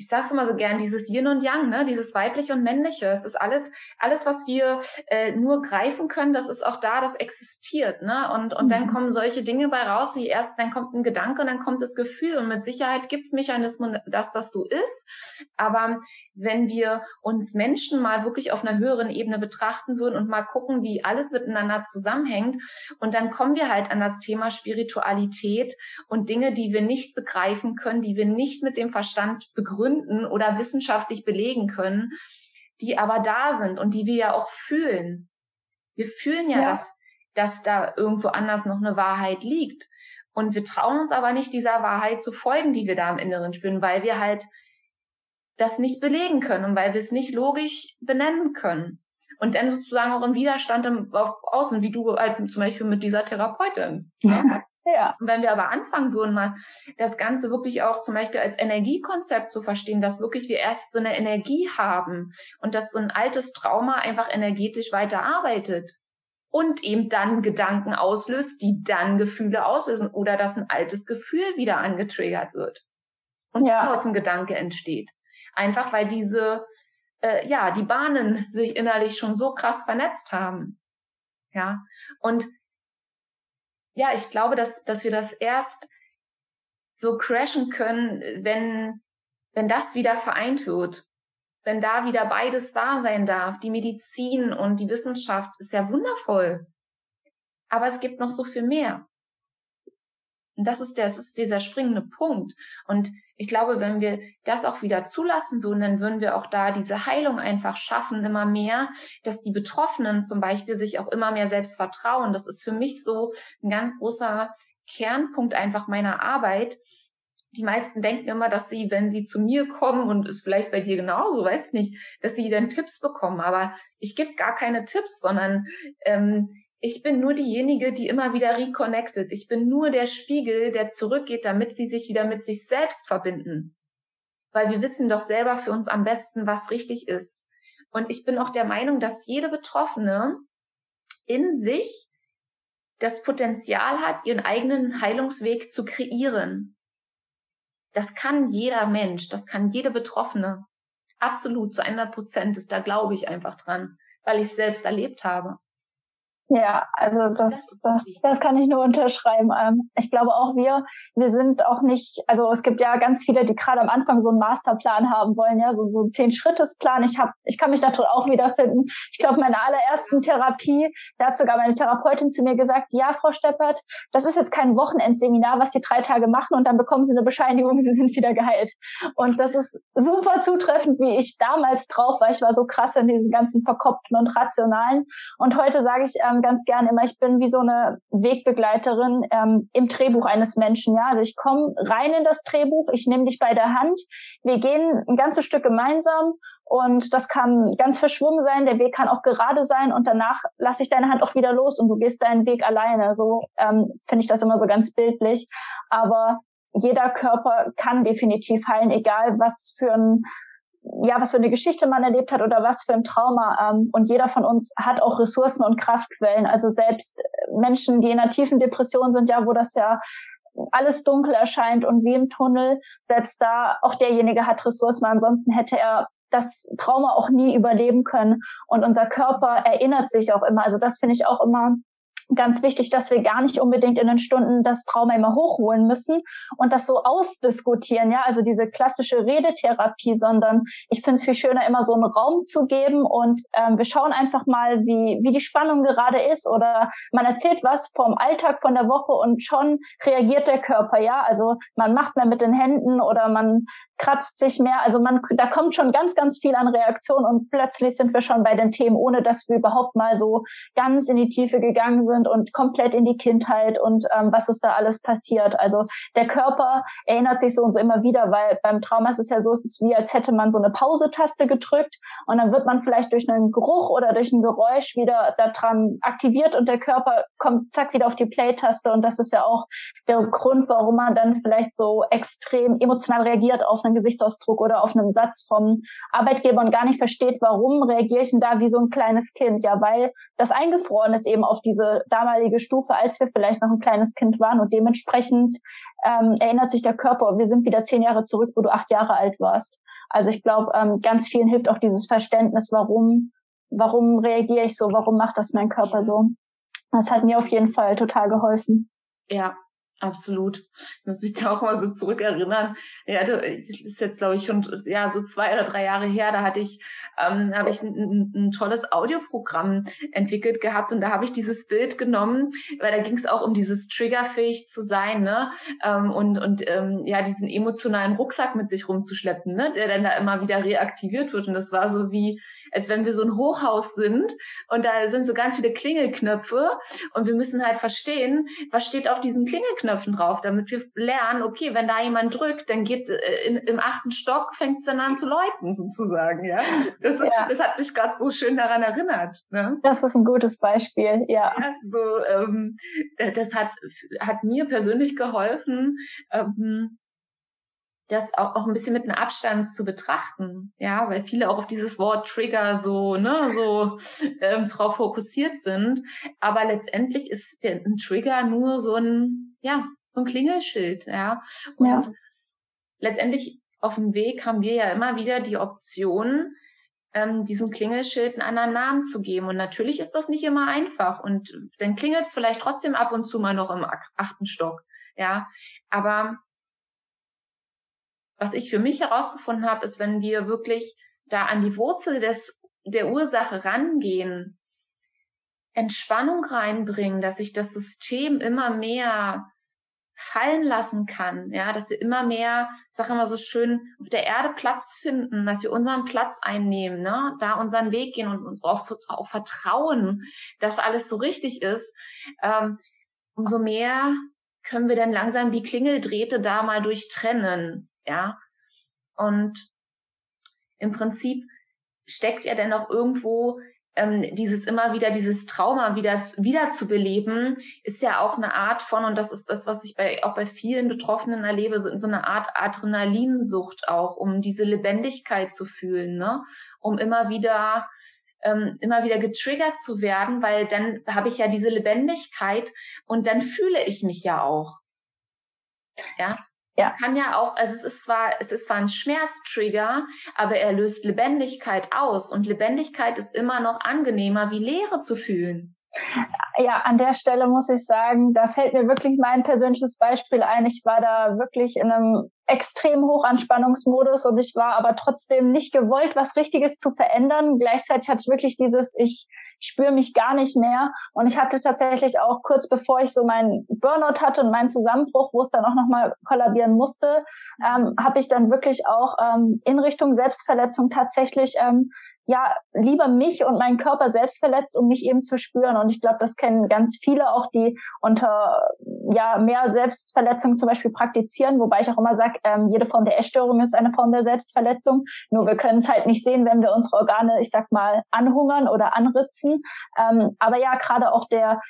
S1: ich sage es immer so gern, dieses Yin und Yang, ne? dieses weibliche und männliche. Es ist alles, alles, was wir äh, nur greifen können, das ist auch da, das existiert. Ne? Und, und mhm. dann kommen solche Dinge bei raus, wie erst, dann kommt ein Gedanke und dann kommt das Gefühl. Und mit Sicherheit gibt es Mechanismen, dass das so ist. Aber wenn wir uns Menschen mal wirklich auf einer höheren Ebene betrachten würden und mal gucken, wie alles miteinander zusammenhängt, und dann kommen wir halt an das Thema Spiritualität und Dinge, die wir nicht begreifen können, die wir nicht mit dem Verstand begründen begründen oder wissenschaftlich belegen können, die aber da sind und die wir ja auch fühlen. Wir fühlen ja, ja. Dass, dass da irgendwo anders noch eine Wahrheit liegt. Und wir trauen uns aber nicht, dieser Wahrheit zu folgen, die wir da im Inneren spüren, weil wir halt das nicht belegen können und weil wir es nicht logisch benennen können. Und dann sozusagen auch im Widerstand im, auf außen, wie du halt zum Beispiel mit dieser Therapeutin. Ne? Ja. Und wenn wir aber anfangen würden, mal das Ganze wirklich auch zum Beispiel als Energiekonzept zu verstehen, dass wirklich wir erst so eine Energie haben und dass so ein altes Trauma einfach energetisch weiter arbeitet und eben dann Gedanken auslöst, die dann Gefühle auslösen oder dass ein altes Gefühl wieder angetriggert wird und ja. daraus ein Gedanke entsteht. Einfach weil diese, äh, ja, die Bahnen sich innerlich schon so krass vernetzt haben. Ja, und ja, ich glaube, dass, dass wir das erst so crashen können, wenn, wenn das wieder vereint wird. Wenn da wieder beides da sein darf. Die Medizin und die Wissenschaft ist ja wundervoll. Aber es gibt noch so viel mehr. Und das ist, der, das ist dieser springende Punkt. Und ich glaube, wenn wir das auch wieder zulassen würden, dann würden wir auch da diese Heilung einfach schaffen, immer mehr, dass die Betroffenen zum Beispiel sich auch immer mehr selbst vertrauen. Das ist für mich so ein ganz großer Kernpunkt einfach meiner Arbeit. Die meisten denken immer, dass sie, wenn sie zu mir kommen und ist vielleicht bei dir genauso, weiß ich nicht, dass sie dann Tipps bekommen. Aber ich gebe gar keine Tipps, sondern ähm, ich bin nur diejenige, die immer wieder reconnected. Ich bin nur der Spiegel, der zurückgeht, damit sie sich wieder mit sich selbst verbinden. Weil wir wissen doch selber für uns am besten, was richtig ist. Und ich bin auch der Meinung, dass jede Betroffene in sich das Potenzial hat, ihren eigenen Heilungsweg zu kreieren. Das kann jeder Mensch, das kann jede Betroffene. Absolut zu 100 Prozent ist, da glaube ich einfach dran, weil ich es selbst erlebt habe.
S2: Ja, also das, das, das kann ich nur unterschreiben. Ähm, ich glaube auch wir, wir sind auch nicht, also es gibt ja ganz viele, die gerade am Anfang so einen Masterplan haben wollen, ja, so, so einen Zehn-Schrittes-Plan. Ich habe, ich kann mich da auch wiederfinden. Ich glaube, meine allerersten Therapie, da hat sogar meine Therapeutin zu mir gesagt, ja, Frau Steppert, das ist jetzt kein Wochenendseminar, was Sie drei Tage machen und dann bekommen Sie eine Bescheinigung, Sie sind wieder geheilt. Und das ist super zutreffend, wie ich damals drauf war. Ich war so krass in diesen ganzen Verkopften und Rationalen. Und heute sage ich, ähm, ganz gern immer, ich bin wie so eine Wegbegleiterin ähm, im Drehbuch eines Menschen. Ja, also ich komme rein in das Drehbuch, ich nehme dich bei der Hand, wir gehen ein ganzes Stück gemeinsam und das kann ganz verschwungen sein, der Weg kann auch gerade sein und danach lasse ich deine Hand auch wieder los und du gehst deinen Weg alleine. So ähm, finde ich das immer so ganz bildlich. Aber jeder Körper kann definitiv heilen, egal was für ein ja, was für eine Geschichte man erlebt hat oder was für ein Trauma. Ähm, und jeder von uns hat auch Ressourcen und Kraftquellen. Also selbst Menschen, die in einer tiefen Depression sind, ja, wo das ja alles dunkel erscheint und wie im Tunnel, selbst da auch derjenige hat Ressourcen. Ansonsten hätte er das Trauma auch nie überleben können. Und unser Körper erinnert sich auch immer. Also das finde ich auch immer ganz wichtig, dass wir gar nicht unbedingt in den Stunden das Trauma immer hochholen müssen und das so ausdiskutieren, ja, also diese klassische Redetherapie, sondern ich finde es viel schöner, immer so einen Raum zu geben und ähm, wir schauen einfach mal, wie, wie die Spannung gerade ist oder man erzählt was vom Alltag von der Woche und schon reagiert der Körper, ja, also man macht mehr mit den Händen oder man kratzt sich mehr, also man, da kommt schon ganz, ganz viel an Reaktion und plötzlich sind wir schon bei den Themen, ohne dass wir überhaupt mal so ganz in die Tiefe gegangen sind sind und komplett in die Kindheit und ähm, was ist da alles passiert. Also der Körper erinnert sich so und so immer wieder, weil beim Trauma ist es ja so, es ist wie als hätte man so eine Pause-Taste gedrückt und dann wird man vielleicht durch einen Geruch oder durch ein Geräusch wieder daran aktiviert und der Körper kommt zack wieder auf die Play-Taste und das ist ja auch der Grund, warum man dann vielleicht so extrem emotional reagiert auf einen Gesichtsausdruck oder auf einen Satz vom Arbeitgeber und gar nicht versteht, warum reagiere ich denn da wie so ein kleines Kind? Ja, weil das eingefroren ist eben auf diese damalige Stufe, als wir vielleicht noch ein kleines Kind waren und dementsprechend ähm, erinnert sich der Körper, wir sind wieder zehn Jahre zurück, wo du acht Jahre alt warst. Also ich glaube, ähm, ganz vielen hilft auch dieses Verständnis, warum, warum reagiere ich so, warum macht das mein Körper so. Das hat mir auf jeden Fall total geholfen.
S1: Ja, Absolut. Ich muss mich da auch mal so zurückerinnern. Ja, das ist jetzt, glaube ich, schon ja so zwei oder drei Jahre her. Da hatte ich, ähm, habe ich ein, ein, tolles Audioprogramm entwickelt gehabt und da habe ich dieses Bild genommen, weil da ging es auch um dieses triggerfähig zu sein, ne? Ähm, und und ähm, ja diesen emotionalen Rucksack mit sich rumzuschleppen, ne? Der dann da immer wieder reaktiviert wird. Und das war so wie, als wenn wir so ein Hochhaus sind und da sind so ganz viele Klingelknöpfe und wir müssen halt verstehen, was steht auf diesen Klingelknöpfen Knöpfen drauf, damit wir lernen, okay, wenn da jemand drückt, dann geht äh, in, im achten Stock fängt es dann an zu läuten sozusagen, ja. Das, ja. das hat mich gerade so schön daran erinnert. Ne?
S2: Das ist ein gutes Beispiel, ja.
S1: ja so, ähm, das hat hat mir persönlich geholfen. Ähm, das auch, auch ein bisschen mit einem Abstand zu betrachten, ja, weil viele auch auf dieses Wort Trigger so, ne, so ähm, drauf fokussiert sind. Aber letztendlich ist der ein Trigger nur so ein, ja, so ein Klingelschild, ja. Und ja. letztendlich auf dem Weg haben wir ja immer wieder die Option, ähm, diesen Klingelschild einen anderen Namen zu geben. Und natürlich ist das nicht immer einfach. Und dann klingelt es vielleicht trotzdem ab und zu mal noch im achten Stock. Ja, aber was ich für mich herausgefunden habe, ist, wenn wir wirklich da an die Wurzel des, der Ursache rangehen, Entspannung reinbringen, dass sich das System immer mehr fallen lassen kann, ja, dass wir immer mehr, ich sage immer so schön, auf der Erde Platz finden, dass wir unseren Platz einnehmen, ne, da unseren Weg gehen und uns auch, auch vertrauen, dass alles so richtig ist, ähm, umso mehr können wir dann langsam die Klingeldrähte da mal durchtrennen ja. Und im Prinzip steckt ja auch irgendwo ähm, dieses immer wieder, dieses Trauma wieder, wieder zu beleben, ist ja auch eine Art von, und das ist das, was ich bei, auch bei vielen Betroffenen erlebe, so, so eine Art Adrenalinsucht auch, um diese Lebendigkeit zu fühlen, ne? Um immer wieder, ähm, immer wieder getriggert zu werden, weil dann habe ich ja diese Lebendigkeit und dann fühle ich mich ja auch. Ja. Ja. Kann ja auch, also es ist zwar, es ist zwar ein Schmerztrigger, aber er löst Lebendigkeit aus und Lebendigkeit ist immer noch angenehmer, wie Leere zu fühlen.
S2: Ja, an der Stelle muss ich sagen, da fällt mir wirklich mein persönliches Beispiel ein. Ich war da wirklich in einem extrem Hochanspannungsmodus und ich war aber trotzdem nicht gewollt, was Richtiges zu verändern. Gleichzeitig hatte ich wirklich dieses, ich spüre mich gar nicht mehr. Und ich hatte tatsächlich auch kurz bevor ich so meinen Burnout hatte und meinen Zusammenbruch, wo es dann auch nochmal kollabieren musste, ähm, habe ich dann wirklich auch ähm, in Richtung Selbstverletzung tatsächlich ähm, ja lieber mich und meinen Körper selbst verletzt, um mich eben zu spüren. Und ich glaube, das kennen ganz viele auch, die unter ja mehr Selbstverletzung zum Beispiel praktizieren, wobei ich auch immer sage, ähm, jede Form der Essstörung ist eine Form der Selbstverletzung. Nur wir können es halt nicht sehen, wenn wir unsere Organe, ich sag mal, anhungern oder anritzen. Ähm, aber ja, gerade auch der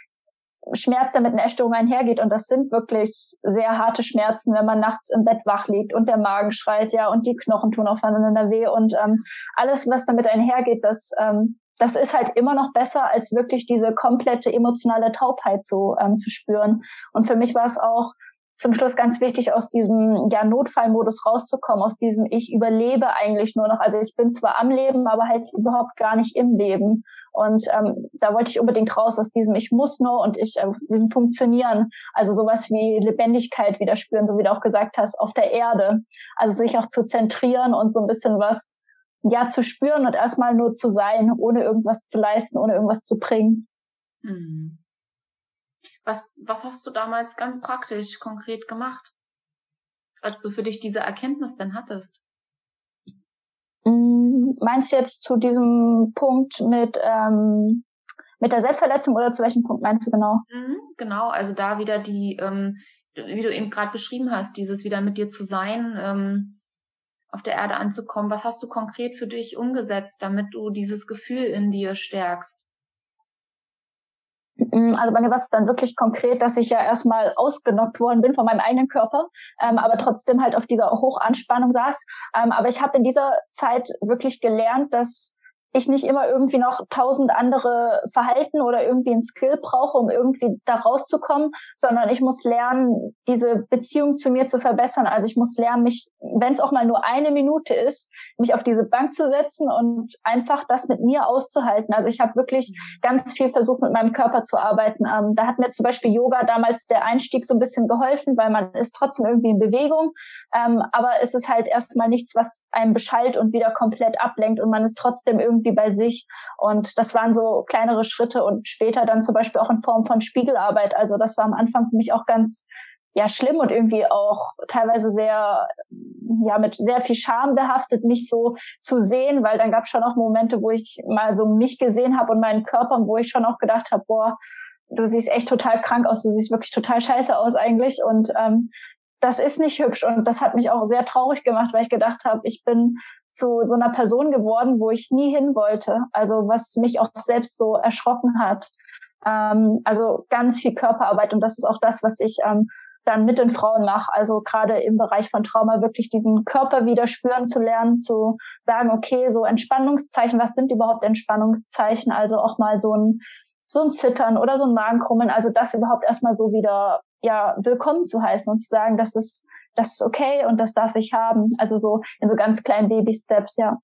S2: Schmerz, der mit einer Essstörung einhergeht. Und das sind wirklich sehr harte Schmerzen, wenn man nachts im Bett wach liegt und der Magen schreit, ja, und die Knochen tun aufeinander weh und ähm, alles, was damit einhergeht, das, ähm, das ist halt immer noch besser, als wirklich diese komplette emotionale Taubheit zu, ähm, zu spüren. Und für mich war es auch zum Schluss ganz wichtig, aus diesem ja, Notfallmodus rauszukommen, aus diesem Ich überlebe eigentlich nur noch. Also ich bin zwar am Leben, aber halt überhaupt gar nicht im Leben. Und ähm, da wollte ich unbedingt raus aus diesem Ich muss nur und ich äh, aus diesem Funktionieren. Also sowas wie Lebendigkeit wieder spüren, so wie du auch gesagt hast, auf der Erde. Also sich auch zu zentrieren und so ein bisschen was ja zu spüren und erstmal nur zu sein, ohne irgendwas zu leisten, ohne irgendwas zu bringen. Mhm.
S1: Was, was hast du damals ganz praktisch, konkret gemacht, als du für dich diese Erkenntnis denn hattest?
S2: Mm, meinst du jetzt zu diesem Punkt mit, ähm, mit der Selbstverletzung oder zu welchem Punkt meinst du genau?
S1: Mhm, genau, also da wieder die, ähm, wie du eben gerade beschrieben hast, dieses wieder mit dir zu sein, ähm, auf der Erde anzukommen. Was hast du konkret für dich umgesetzt, damit du dieses Gefühl in dir stärkst?
S2: Mm, also bei mir war es dann wirklich konkret, dass ich ja erstmal ausgenockt worden bin von meinem eigenen Körper, ähm, aber trotzdem halt auf dieser Hochanspannung saß. Ähm, aber ich habe in dieser Zeit wirklich gelernt, dass ich nicht immer irgendwie noch tausend andere Verhalten oder irgendwie ein Skill brauche, um irgendwie da rauszukommen, sondern ich muss lernen, diese Beziehung zu mir zu verbessern. Also ich muss lernen, mich, wenn es auch mal nur eine Minute ist, mich auf diese Bank zu setzen und einfach das mit mir auszuhalten. Also ich habe wirklich ganz viel versucht, mit meinem Körper zu arbeiten. Ähm, da hat mir zum Beispiel Yoga damals der Einstieg so ein bisschen geholfen, weil man ist trotzdem irgendwie in Bewegung, ähm, aber es ist halt erstmal nichts, was einem beschallt und wieder komplett ablenkt und man ist trotzdem irgendwie irgendwie bei sich. Und das waren so kleinere Schritte und später dann zum Beispiel auch in Form von Spiegelarbeit. Also das war am Anfang für mich auch ganz ja schlimm und irgendwie auch teilweise sehr ja mit sehr viel Scham behaftet, mich so zu sehen, weil dann gab es schon auch Momente, wo ich mal so mich gesehen habe und meinen Körper, wo ich schon auch gedacht habe, boah, du siehst echt total krank aus, du siehst wirklich total scheiße aus eigentlich und ähm, das ist nicht hübsch und das hat mich auch sehr traurig gemacht, weil ich gedacht habe, ich bin zu so einer Person geworden, wo ich nie hin wollte. Also was mich auch selbst so erschrocken hat. Ähm, also ganz viel Körperarbeit und das ist auch das, was ich ähm, dann mit den Frauen mache. Also gerade im Bereich von Trauma wirklich diesen Körper wieder spüren zu lernen, zu sagen, okay, so Entspannungszeichen, was sind überhaupt Entspannungszeichen? Also auch mal so ein so ein Zittern oder so ein Magenkrummeln, also das überhaupt erstmal so wieder ja willkommen zu heißen und zu sagen, das ist das ist okay und das darf ich haben. Also so in so ganz kleinen Baby-Steps, ja.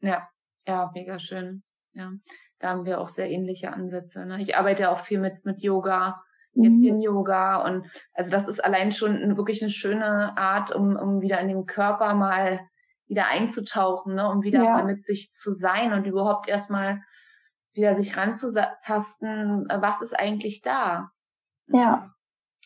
S1: Ja, ja, mega schön. Ja, da haben wir auch sehr ähnliche Ansätze. Ne? Ich arbeite auch viel mit, mit Yoga, jetzt mhm. in Yoga und also das ist allein schon wirklich eine schöne Art, um, um wieder in den Körper mal wieder einzutauchen, ne? um wieder ja. mal mit sich zu sein und überhaupt erstmal wieder sich ranzutasten, was ist eigentlich da?
S2: Ja.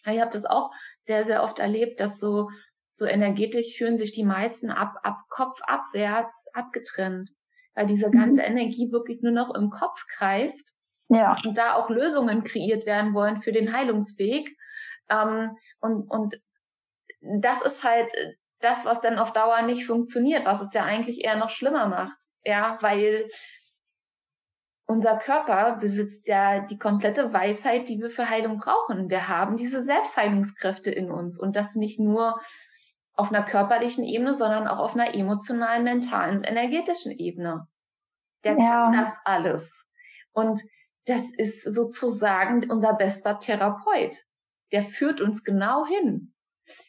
S1: Ich habe das auch sehr, sehr oft erlebt, dass so, so energetisch fühlen sich die meisten ab, ab Kopf abwärts abgetrennt, weil diese ganze mhm. Energie wirklich nur noch im Kopf kreist.
S2: Ja.
S1: Und da auch Lösungen kreiert werden wollen für den Heilungsweg. Ähm, und, und das ist halt das, was dann auf Dauer nicht funktioniert, was es ja eigentlich eher noch schlimmer macht. Ja, weil unser Körper besitzt ja die komplette Weisheit, die wir für Heilung brauchen. Wir haben diese Selbstheilungskräfte in uns und das nicht nur auf einer körperlichen Ebene, sondern auch auf einer emotionalen, mentalen und energetischen Ebene. Der ja. kann das alles. Und das ist sozusagen unser bester Therapeut. Der führt uns genau hin.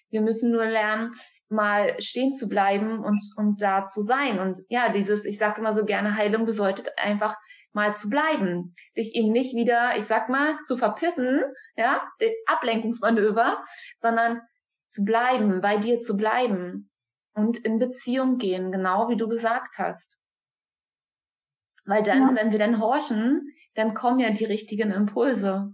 S1: Wir müssen nur lernen, mal stehen zu bleiben und, und da zu sein. Und ja, dieses, ich sage immer so gerne, Heilung bedeutet einfach mal zu bleiben. Dich eben nicht wieder, ich sag mal, zu verpissen, ja, Ablenkungsmanöver, sondern zu bleiben, bei dir zu bleiben und in Beziehung gehen, genau wie du gesagt hast. Weil dann, ja. wenn wir dann horchen, dann kommen ja die richtigen Impulse.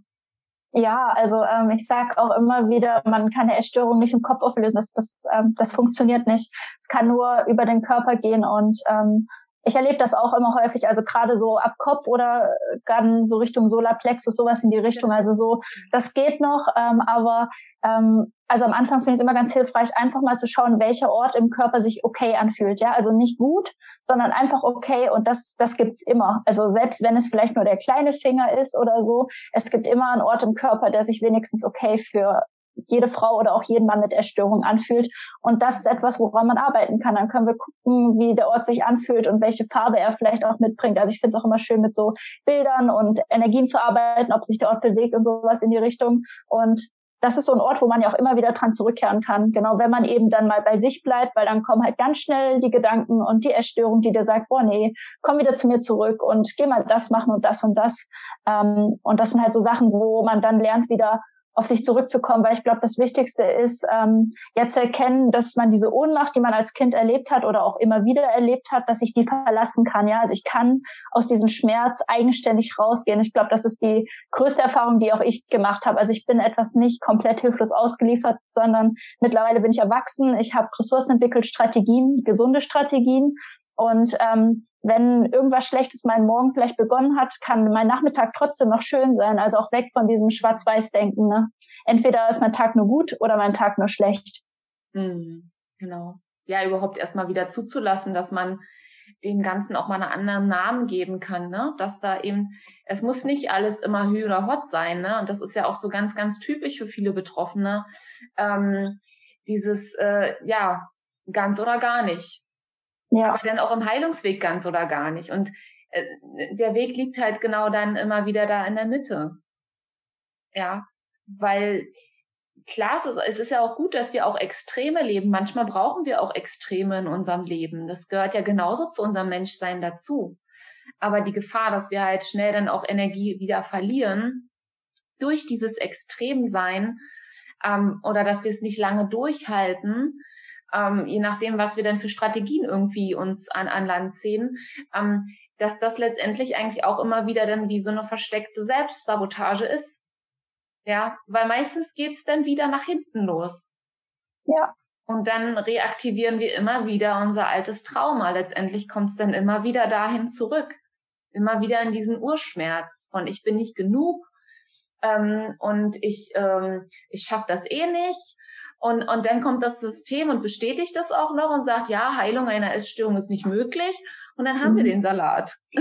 S2: Ja, also ähm, ich sage auch immer wieder, man kann eine Essstörung nicht im Kopf auflösen. Das, das, ähm, das funktioniert nicht. Es kann nur über den Körper gehen und ähm, ich erlebe das auch immer häufig, also gerade so ab Kopf oder dann so Richtung Solarplexus, sowas in die Richtung. Also so, das geht noch, ähm, aber ähm, also am Anfang finde ich es immer ganz hilfreich, einfach mal zu schauen, welcher Ort im Körper sich okay anfühlt. Ja, also nicht gut, sondern einfach okay und das, das gibt's immer. Also selbst wenn es vielleicht nur der kleine Finger ist oder so, es gibt immer einen Ort im Körper, der sich wenigstens okay für jede Frau oder auch jeden Mann mit Essstörung anfühlt. Und das ist etwas, woran man arbeiten kann. Dann können wir gucken, wie der Ort sich anfühlt und welche Farbe er vielleicht auch mitbringt. Also ich finde es auch immer schön, mit so Bildern und Energien zu arbeiten, ob sich der Ort bewegt und sowas in die Richtung. Und das ist so ein Ort, wo man ja auch immer wieder dran zurückkehren kann. Genau, wenn man eben dann mal bei sich bleibt, weil dann kommen halt ganz schnell die Gedanken und die Erstörung, die dir sagt, boah, nee, komm wieder zu mir zurück und geh mal das machen und das und das. Ähm, und das sind halt so Sachen, wo man dann lernt, wieder auf sich zurückzukommen, weil ich glaube, das Wichtigste ist, ähm, ja zu erkennen, dass man diese Ohnmacht, die man als Kind erlebt hat oder auch immer wieder erlebt hat, dass ich die verlassen kann. Ja, also ich kann aus diesem Schmerz eigenständig rausgehen. Ich glaube, das ist die größte Erfahrung, die auch ich gemacht habe. Also ich bin etwas nicht komplett hilflos ausgeliefert, sondern mittlerweile bin ich erwachsen. Ich habe Ressourcen entwickelt, Strategien, gesunde Strategien und ähm, wenn irgendwas Schlechtes meinen Morgen vielleicht begonnen hat, kann mein Nachmittag trotzdem noch schön sein. Also auch weg von diesem Schwarz-Weiß-Denken. Ne? Entweder ist mein Tag nur gut oder mein Tag nur schlecht.
S1: Mhm, genau. Ja, überhaupt erstmal wieder zuzulassen, dass man dem Ganzen auch mal einen anderen Namen geben kann, ne? Dass da eben, es muss nicht alles immer Hü oder Hot sein, ne? Und das ist ja auch so ganz, ganz typisch für viele Betroffene. Ähm, dieses, äh, ja, ganz oder gar nicht. Ja. Aber dann auch im Heilungsweg ganz oder gar nicht. Und äh, der Weg liegt halt genau dann immer wieder da in der Mitte. Ja, weil klar, es ist, es ist ja auch gut, dass wir auch Extreme leben. Manchmal brauchen wir auch Extreme in unserem Leben. Das gehört ja genauso zu unserem Menschsein dazu. Aber die Gefahr, dass wir halt schnell dann auch Energie wieder verlieren durch dieses Extremsein ähm, oder dass wir es nicht lange durchhalten, ähm, je nachdem, was wir dann für Strategien irgendwie uns an, an Land ziehen, ähm, dass das letztendlich eigentlich auch immer wieder dann wie so eine versteckte Selbstsabotage ist. Ja, weil meistens geht's dann wieder nach hinten los.
S2: Ja.
S1: Und dann reaktivieren wir immer wieder unser altes Trauma. Letztendlich kommt's dann immer wieder dahin zurück. Immer wieder in diesen Urschmerz von ich bin nicht genug ähm, und ich, ähm, ich schaff das eh nicht und, und dann kommt das System und bestätigt das auch noch und sagt, ja, Heilung einer Essstörung ist nicht möglich. Und dann haben wir mhm. den Salat.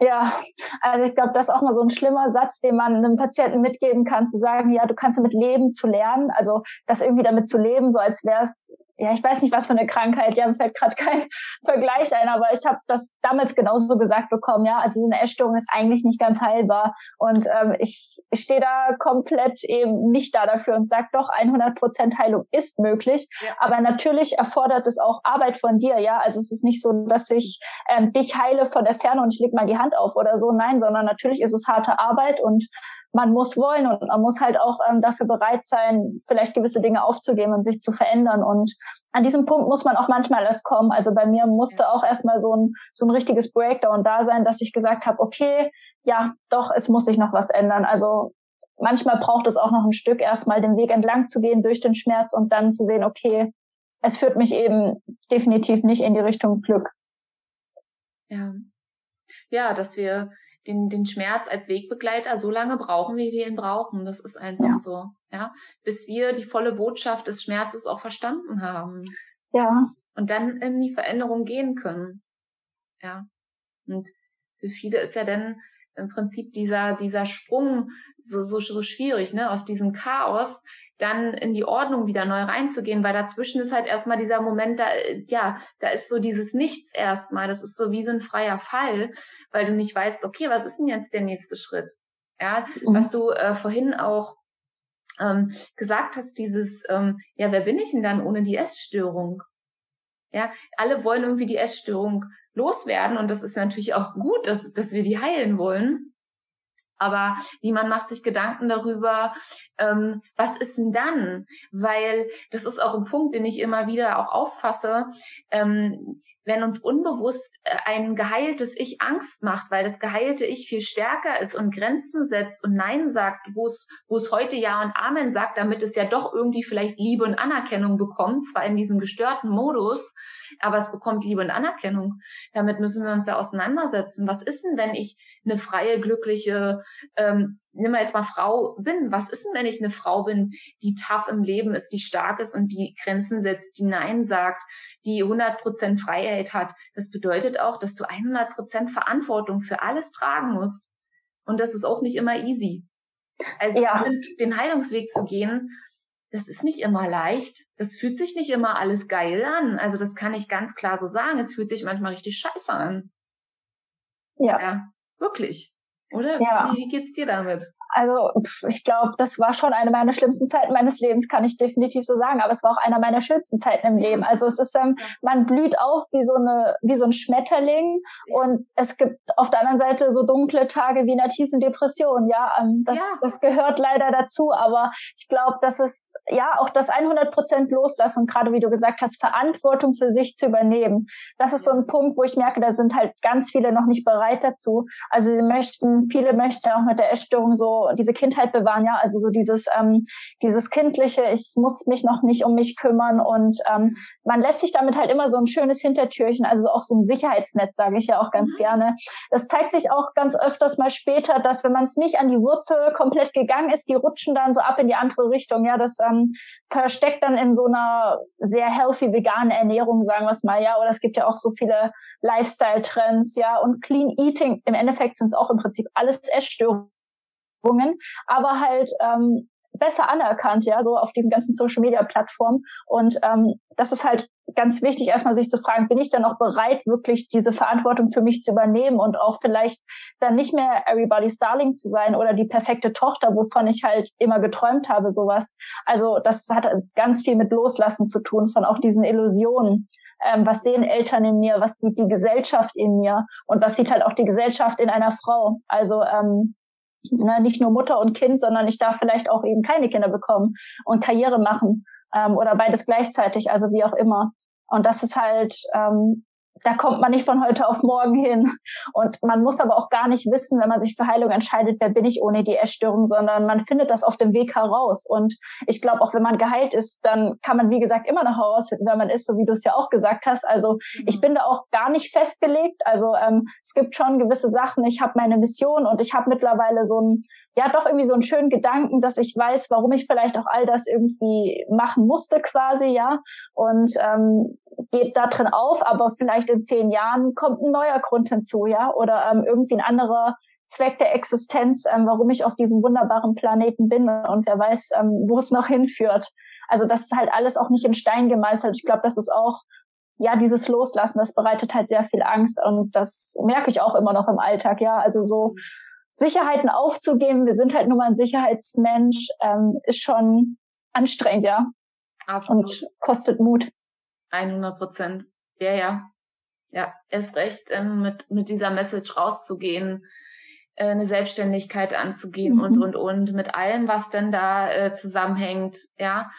S2: Ja, also ich glaube, das ist auch mal so ein schlimmer Satz, den man einem Patienten mitgeben kann, zu sagen, ja, du kannst damit leben, zu lernen. Also das irgendwie damit zu leben, so als wäre es ja, ich weiß nicht, was für eine Krankheit, ja, mir fällt gerade kein Vergleich ein, aber ich habe das damals genauso gesagt bekommen, ja, also eine Essstörung ist eigentlich nicht ganz heilbar. Und ähm, ich, ich stehe da komplett eben nicht da dafür und sage doch, 100 Prozent Heilung ist möglich, ja. aber natürlich erfordert es auch Arbeit von dir, ja, also es ist nicht so, dass ich ähm, dich heile von der Ferne und ich leg mal die Hand auf oder so, nein, sondern natürlich ist es harte Arbeit und man muss wollen und man muss halt auch ähm, dafür bereit sein, vielleicht gewisse Dinge aufzugeben und sich zu verändern. Und an diesem Punkt muss man auch manchmal erst kommen. Also bei mir musste auch erstmal so ein, so ein richtiges Breakdown da sein, dass ich gesagt habe, okay, ja, doch, es muss sich noch was ändern. Also manchmal braucht es auch noch ein Stück, erstmal den Weg entlang zu gehen durch den Schmerz und dann zu sehen, okay, es führt mich eben definitiv nicht in die Richtung Glück.
S1: Ja. Ja, dass wir den, den Schmerz als Wegbegleiter so lange brauchen, wie wir ihn brauchen. Das ist einfach ja. so, ja. Bis wir die volle Botschaft des Schmerzes auch verstanden haben.
S2: Ja.
S1: Und dann in die Veränderung gehen können. Ja. Und für viele ist ja dann im Prinzip dieser, dieser Sprung so, so, so schwierig, ne, aus diesem Chaos dann in die Ordnung wieder neu reinzugehen, weil dazwischen ist halt erstmal dieser Moment, da, ja, da ist so dieses Nichts erstmal, das ist so wie so ein freier Fall, weil du nicht weißt, okay, was ist denn jetzt der nächste Schritt? Ja, mhm. was du äh, vorhin auch ähm, gesagt hast, dieses, ähm, ja, wer bin ich denn dann ohne die Essstörung? Ja, alle wollen irgendwie die Essstörung loswerden und das ist natürlich auch gut, dass, dass wir die heilen wollen. Aber niemand macht sich Gedanken darüber, ähm, was ist denn dann? Weil das ist auch ein Punkt, den ich immer wieder auch auffasse. Ähm, wenn uns unbewusst äh, ein geheiltes Ich Angst macht, weil das geheilte Ich viel stärker ist und Grenzen setzt und Nein sagt, wo es, wo es heute Ja und Amen sagt, damit es ja doch irgendwie vielleicht Liebe und Anerkennung bekommt, zwar in diesem gestörten Modus, aber es bekommt Liebe und Anerkennung. Damit müssen wir uns ja auseinandersetzen. Was ist denn, wenn ich eine freie, glückliche, ähm, nimm mal jetzt mal Frau bin. Was ist denn, wenn ich eine Frau bin, die tough im Leben ist, die stark ist und die Grenzen setzt, die Nein sagt, die 100% Freiheit hat? Das bedeutet auch, dass du 100% Verantwortung für alles tragen musst. Und das ist auch nicht immer easy. Also ja. den Heilungsweg zu gehen, das ist nicht immer leicht. Das fühlt sich nicht immer alles geil an. Also das kann ich ganz klar so sagen. Es fühlt sich manchmal richtig scheiße an. Ja. ja wirklich. Oder? Ja. Wie, wie geht's dir damit?
S2: Also ich glaube, das war schon eine meiner schlimmsten Zeiten meines Lebens, kann ich definitiv so sagen. Aber es war auch einer meiner schönsten Zeiten im Leben. Also es ist, ähm, man blüht auf wie so eine, wie so ein Schmetterling. Und es gibt auf der anderen Seite so dunkle Tage wie in einer tiefen Depression. Ja, ähm, das, ja. das gehört leider dazu. Aber ich glaube, dass es ja auch das 100 Prozent loslassen, gerade wie du gesagt hast, Verantwortung für sich zu übernehmen. Das ist so ein Punkt, wo ich merke, da sind halt ganz viele noch nicht bereit dazu. Also sie möchten, viele möchten auch mit der Essstörung so diese Kindheit bewahren, ja, also so dieses, ähm, dieses kindliche, ich muss mich noch nicht um mich kümmern und ähm, man lässt sich damit halt immer so ein schönes Hintertürchen, also auch so ein Sicherheitsnetz, sage ich ja auch ganz mhm. gerne. Das zeigt sich auch ganz öfters mal später, dass wenn man es nicht an die Wurzel komplett gegangen ist, die rutschen dann so ab in die andere Richtung, ja, das ähm, versteckt dann in so einer sehr healthy veganen Ernährung, sagen wir es mal, ja, oder es gibt ja auch so viele Lifestyle-Trends, ja, und Clean Eating, im Endeffekt sind es auch im Prinzip alles Essstörungen Übungen, aber halt ähm, besser anerkannt, ja, so auf diesen ganzen Social Media Plattformen. Und ähm, das ist halt ganz wichtig, erstmal sich zu fragen, bin ich dann auch bereit, wirklich diese Verantwortung für mich zu übernehmen und auch vielleicht dann nicht mehr everybody's darling zu sein oder die perfekte Tochter, wovon ich halt immer geträumt habe, sowas. Also das hat ganz viel mit Loslassen zu tun von auch diesen Illusionen. Ähm, was sehen Eltern in mir, was sieht die Gesellschaft in mir und was sieht halt auch die Gesellschaft in einer Frau. Also ähm, ne, nicht nur Mutter und Kind, sondern ich darf vielleicht auch eben keine Kinder bekommen und Karriere machen ähm, oder beides gleichzeitig, also wie auch immer. Und das ist halt ähm, da kommt man nicht von heute auf morgen hin. Und man muss aber auch gar nicht wissen, wenn man sich für Heilung entscheidet, wer bin ich ohne die Essstörung, sondern man findet das auf dem Weg heraus. Und ich glaube, auch wenn man geheilt ist, dann kann man, wie gesagt, immer noch herausfinden, wer man ist, so wie du es ja auch gesagt hast. Also mhm. ich bin da auch gar nicht festgelegt. Also ähm, es gibt schon gewisse Sachen. Ich habe meine Mission und ich habe mittlerweile so ein ja doch irgendwie so einen schönen Gedanken, dass ich weiß, warum ich vielleicht auch all das irgendwie machen musste quasi, ja. Und ähm, geht da drin auf, aber vielleicht in zehn Jahren kommt ein neuer Grund hinzu, ja, oder ähm, irgendwie ein anderer Zweck der Existenz, ähm, warum ich auf diesem wunderbaren Planeten bin und wer weiß, ähm, wo es noch hinführt. Also das ist halt alles auch nicht in Stein gemeißelt. Ich glaube, das ist auch ja, dieses Loslassen, das bereitet halt sehr viel Angst und das merke ich auch immer noch im Alltag, ja. Also so Sicherheiten aufzugeben, wir sind halt nur mal ein Sicherheitsmensch, ähm, ist schon anstrengend, ja. Absolut. Und kostet Mut.
S1: 100 Prozent. Ja, ja. Ja, erst recht, ähm, mit, mit dieser Message rauszugehen, äh, eine Selbstständigkeit anzugehen mhm. und, und, und, mit allem, was denn da äh, zusammenhängt, ja.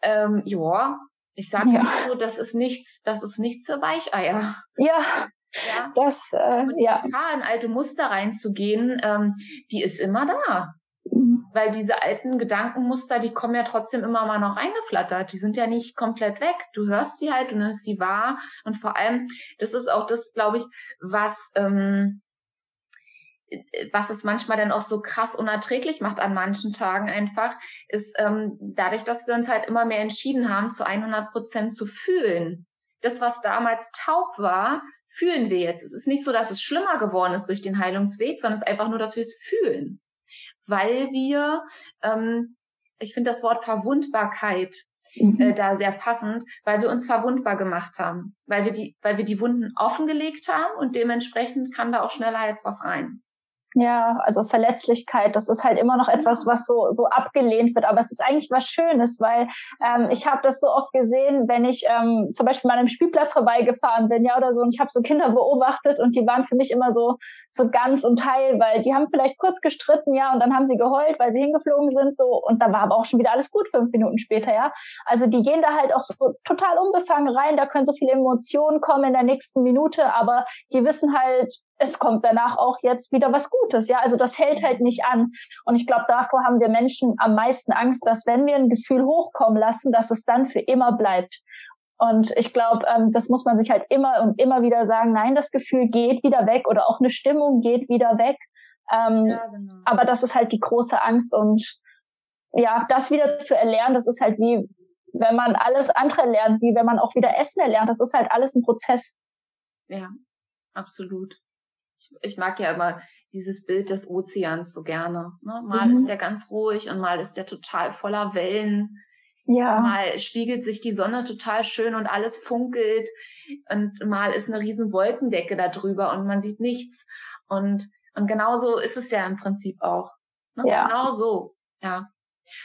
S1: Ähm, ja, ich sage ja. so, das ist nichts, das ist nichts für Weicheier.
S2: Ja. Ja. Das, äh,
S1: und ja. Gefahr, in alte Muster reinzugehen, ähm, die ist immer da. Weil diese alten Gedankenmuster, die kommen ja trotzdem immer mal noch eingeflattert. Die sind ja nicht komplett weg. Du hörst sie halt, du nimmst sie wahr. Und vor allem, das ist auch das, glaube ich, was, ähm, was es manchmal dann auch so krass unerträglich macht an manchen Tagen einfach, ist ähm, dadurch, dass wir uns halt immer mehr entschieden haben, zu 100 Prozent zu fühlen. Das, was damals taub war, fühlen wir jetzt. Es ist nicht so, dass es schlimmer geworden ist durch den Heilungsweg, sondern es ist einfach nur, dass wir es fühlen. Weil wir, ähm, ich finde das Wort Verwundbarkeit mhm. äh, da sehr passend, weil wir uns verwundbar gemacht haben, weil wir die, weil wir die Wunden offengelegt haben und dementsprechend kann da auch schneller jetzt was rein.
S2: Ja, also Verletzlichkeit, das ist halt immer noch etwas, was so so abgelehnt wird. Aber es ist eigentlich was Schönes, weil ähm, ich habe das so oft gesehen, wenn ich ähm, zum Beispiel mal an einem Spielplatz vorbeigefahren bin, ja oder so, und ich habe so Kinder beobachtet und die waren für mich immer so so ganz und teil, weil die haben vielleicht kurz gestritten, ja, und dann haben sie geheult, weil sie hingeflogen sind, so und da war aber auch schon wieder alles gut fünf Minuten später, ja. Also die gehen da halt auch so total unbefangen rein, da können so viele Emotionen kommen in der nächsten Minute, aber die wissen halt, es kommt danach auch jetzt wieder was Gutes. Ja, also das hält halt nicht an. Und ich glaube, davor haben wir Menschen am meisten Angst, dass wenn wir ein Gefühl hochkommen lassen, dass es dann für immer bleibt. Und ich glaube, ähm, das muss man sich halt immer und immer wieder sagen, nein, das Gefühl geht wieder weg oder auch eine Stimmung geht wieder weg. Ähm, ja, genau. Aber das ist halt die große Angst und ja, das wieder zu erlernen, das ist halt wie, wenn man alles andere lernt, wie wenn man auch wieder Essen erlernt. Das ist halt alles ein Prozess.
S1: Ja, absolut ich, ich mag ja immer dieses Bild des Ozeans so gerne. Ne? Mal mhm. ist der ganz ruhig und mal ist der total voller Wellen. Ja. Mal spiegelt sich die Sonne total schön und alles funkelt und mal ist eine riesen Wolkendecke da drüber und man sieht nichts. Und, und genauso ist es ja im Prinzip auch. Ne? Ja. Genau so, ja.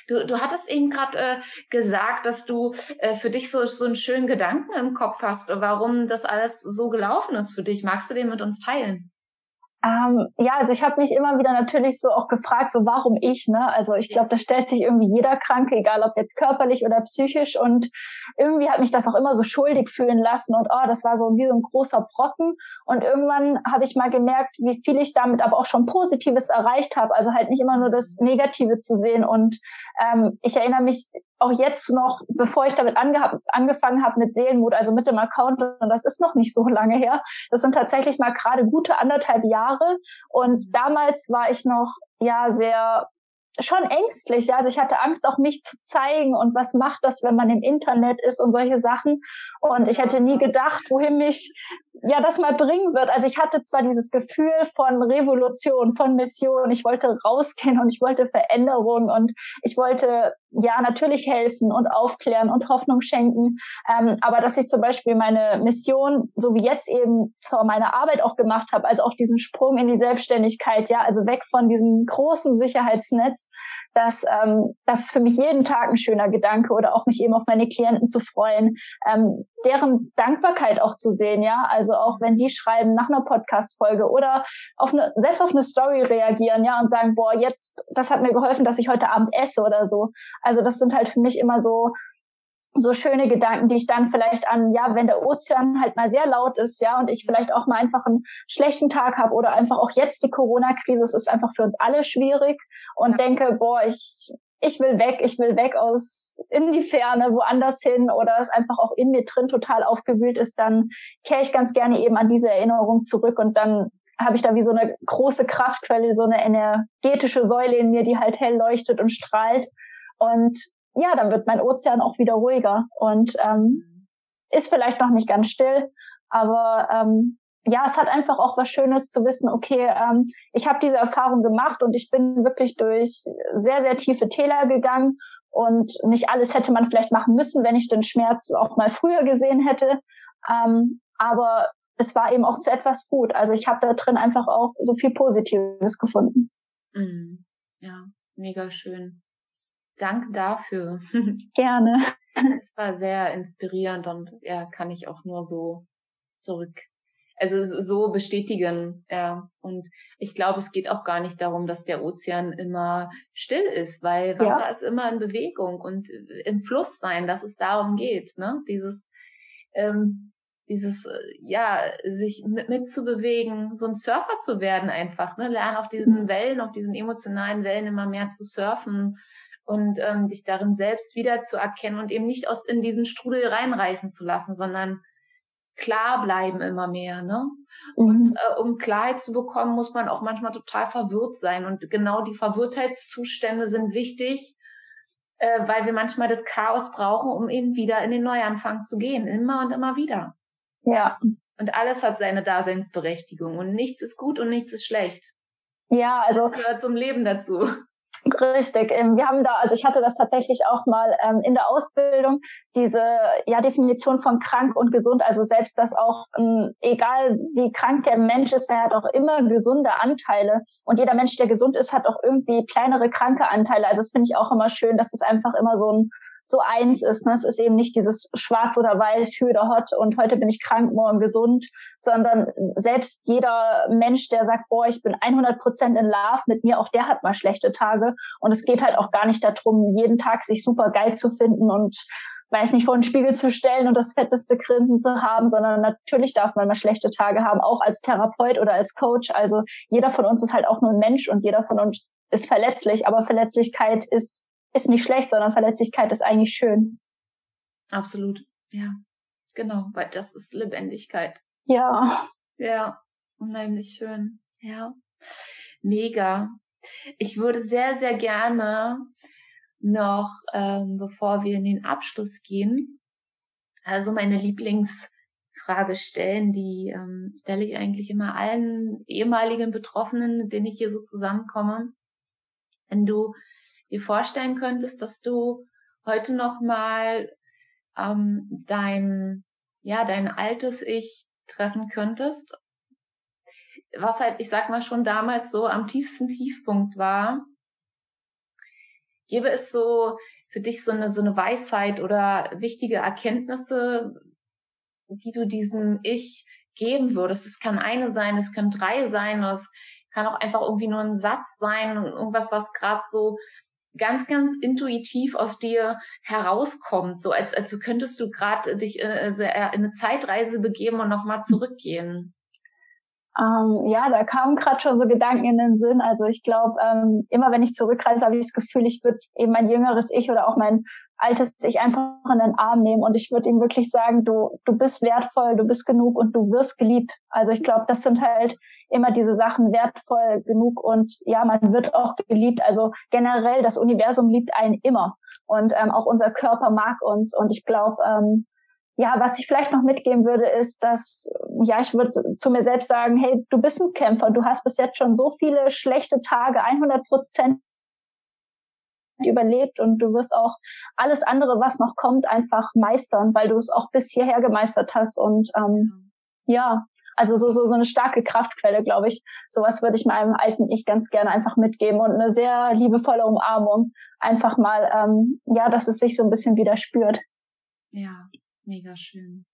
S1: Du, du hattest eben gerade äh, gesagt, dass du äh, für dich so, so einen schönen Gedanken im Kopf hast, warum das alles so gelaufen ist für dich. Magst du den mit uns teilen?
S2: Ähm, ja, also ich habe mich immer wieder natürlich so auch gefragt, so warum ich, ne? Also ich glaube, da stellt sich irgendwie jeder Kranke, egal ob jetzt körperlich oder psychisch. Und irgendwie hat mich das auch immer so schuldig fühlen lassen und oh, das war so wie so ein großer Brocken. Und irgendwann habe ich mal gemerkt, wie viel ich damit aber auch schon Positives erreicht habe. Also halt nicht immer nur das Negative zu sehen. Und ähm, ich erinnere mich auch jetzt noch, bevor ich damit ange angefangen habe mit Seelenmut, also mit dem Account, und das ist noch nicht so lange her, das sind tatsächlich mal gerade gute anderthalb Jahre. Und damals war ich noch ja sehr schon ängstlich. Ja? Also ich hatte Angst, auch mich zu zeigen und was macht das, wenn man im Internet ist und solche Sachen. Und ich hätte nie gedacht, wohin mich ja das mal bringen wird. Also ich hatte zwar dieses Gefühl von Revolution, von Mission. Ich wollte rausgehen und ich wollte Veränderung und ich wollte ja natürlich helfen und aufklären und Hoffnung schenken. Ähm, aber dass ich zum Beispiel meine Mission, so wie jetzt eben zur meiner Arbeit auch gemacht habe, also auch diesen Sprung in die Selbstständigkeit, ja, also weg von diesem großen Sicherheitsnetz, dass ähm, das ist für mich jeden Tag ein schöner Gedanke oder auch mich eben auf meine Klienten zu freuen, ähm, deren Dankbarkeit auch zu sehen, ja, also auch wenn die schreiben nach einer Podcast-Folge oder auf eine, selbst auf eine Story reagieren, ja, und sagen, boah, jetzt, das hat mir geholfen, dass ich heute Abend esse oder so. Also das sind halt für mich immer so so schöne Gedanken, die ich dann vielleicht an, ja, wenn der Ozean halt mal sehr laut ist, ja, und ich vielleicht auch mal einfach einen schlechten Tag habe oder einfach auch jetzt die Corona-Krise, es ist einfach für uns alle schwierig und ja. denke, boah, ich, ich will weg, ich will weg aus in die Ferne, woanders hin oder es einfach auch in mir drin total aufgewühlt ist, dann kehre ich ganz gerne eben an diese Erinnerung zurück und dann habe ich da wie so eine große Kraftquelle, so eine energetische Säule in mir, die halt hell leuchtet und strahlt. Und ja, dann wird mein Ozean auch wieder ruhiger und ähm, ist vielleicht noch nicht ganz still, aber ähm, ja, es hat einfach auch was Schönes zu wissen, okay, ähm, ich habe diese Erfahrung gemacht und ich bin wirklich durch sehr, sehr tiefe Täler gegangen und nicht alles hätte man vielleicht machen müssen, wenn ich den Schmerz auch mal früher gesehen hätte. Ähm, aber es war eben auch zu etwas gut. Also ich habe da drin einfach auch so viel Positives gefunden.
S1: Mhm. Ja, mega schön. Danke dafür.
S2: Gerne.
S1: Es war sehr inspirierend und ja, kann ich auch nur so zurück, also so bestätigen. Ja. Und ich glaube, es geht auch gar nicht darum, dass der Ozean immer still ist, weil Wasser ja. ist immer in Bewegung und im Fluss sein, dass es darum geht, ne? Dieses, ähm, dieses, ja, sich mit, mitzubewegen, so ein Surfer zu werden einfach, ne? Lernen auf diesen mhm. Wellen, auf diesen emotionalen Wellen immer mehr zu surfen und ähm, dich darin selbst wieder zu erkennen und eben nicht aus in diesen Strudel reinreißen zu lassen, sondern klar bleiben immer mehr, ne? Mhm. Und äh, um Klarheit zu bekommen, muss man auch manchmal total verwirrt sein. Und genau die Verwirrtheitszustände sind wichtig, äh, weil wir manchmal das Chaos brauchen, um eben wieder in den Neuanfang zu gehen. Immer und immer wieder.
S2: Ja.
S1: Und alles hat seine Daseinsberechtigung und nichts ist gut und nichts ist schlecht.
S2: Ja, also.
S1: Das gehört zum Leben dazu.
S2: Richtig. Ähm, wir haben da, also ich hatte das tatsächlich auch mal ähm, in der Ausbildung, diese ja, Definition von krank und gesund. Also selbst, dass auch, ähm, egal wie krank der Mensch ist, er hat auch immer gesunde Anteile. Und jeder Mensch, der gesund ist, hat auch irgendwie kleinere kranke Anteile. Also das finde ich auch immer schön, dass es einfach immer so ein so eins ist. Ne? Es ist eben nicht dieses Schwarz oder Weiß, Hü oder Hot und heute bin ich krank, morgen gesund, sondern selbst jeder Mensch, der sagt, boah, ich bin 100 Prozent in Love mit mir, auch der hat mal schlechte Tage. Und es geht halt auch gar nicht darum, jeden Tag sich super geil zu finden und weiß nicht, vor den Spiegel zu stellen und das fetteste Grinsen zu haben, sondern natürlich darf man mal schlechte Tage haben, auch als Therapeut oder als Coach. Also jeder von uns ist halt auch nur ein Mensch und jeder von uns ist verletzlich, aber Verletzlichkeit ist ist nicht schlecht, sondern Verletzlichkeit ist eigentlich schön.
S1: Absolut, ja. Genau, weil das ist Lebendigkeit.
S2: Ja.
S1: Ja, unheimlich schön. Ja. Mega. Ich würde sehr, sehr gerne noch, ähm, bevor wir in den Abschluss gehen, also meine Lieblingsfrage stellen, die ähm, stelle ich eigentlich immer allen ehemaligen Betroffenen, mit denen ich hier so zusammenkomme. Wenn du dir vorstellen könntest, dass du heute noch mal ähm, dein ja dein altes Ich treffen könntest, was halt ich sag mal schon damals so am tiefsten Tiefpunkt war, gäbe es so für dich so eine so eine Weisheit oder wichtige Erkenntnisse, die du diesem Ich geben würdest. Es kann eine sein, es können drei sein, es kann auch einfach irgendwie nur ein Satz sein, irgendwas, was gerade so ganz, ganz intuitiv aus dir herauskommt, so als, als könntest du gerade dich äh, in eine Zeitreise begeben und nochmal zurückgehen.
S2: Ähm, ja, da kamen gerade schon so Gedanken in den Sinn. Also ich glaube, ähm, immer wenn ich zurückreise, habe ich das Gefühl, ich würde eben mein jüngeres Ich oder auch mein altes Ich einfach in den Arm nehmen und ich würde ihm wirklich sagen, du, du bist wertvoll, du bist genug und du wirst geliebt. Also ich glaube, das sind halt immer diese Sachen wertvoll genug und ja, man wird auch geliebt. Also generell, das Universum liebt einen immer und ähm, auch unser Körper mag uns und ich glaube, ähm, ja, was ich vielleicht noch mitgeben würde, ist, dass, ja, ich würde zu mir selbst sagen, hey, du bist ein Kämpfer, du hast bis jetzt schon so viele schlechte Tage, 100 Prozent überlebt und du wirst auch alles andere, was noch kommt, einfach meistern, weil du es auch bis hierher gemeistert hast und ähm, ja, also so, so, so eine starke Kraftquelle, glaube ich. Sowas würde ich meinem alten Ich ganz gerne einfach mitgeben und eine sehr liebevolle Umarmung. Einfach mal, ähm, ja, dass es sich so ein bisschen wieder spürt.
S1: Ja, Mega schön.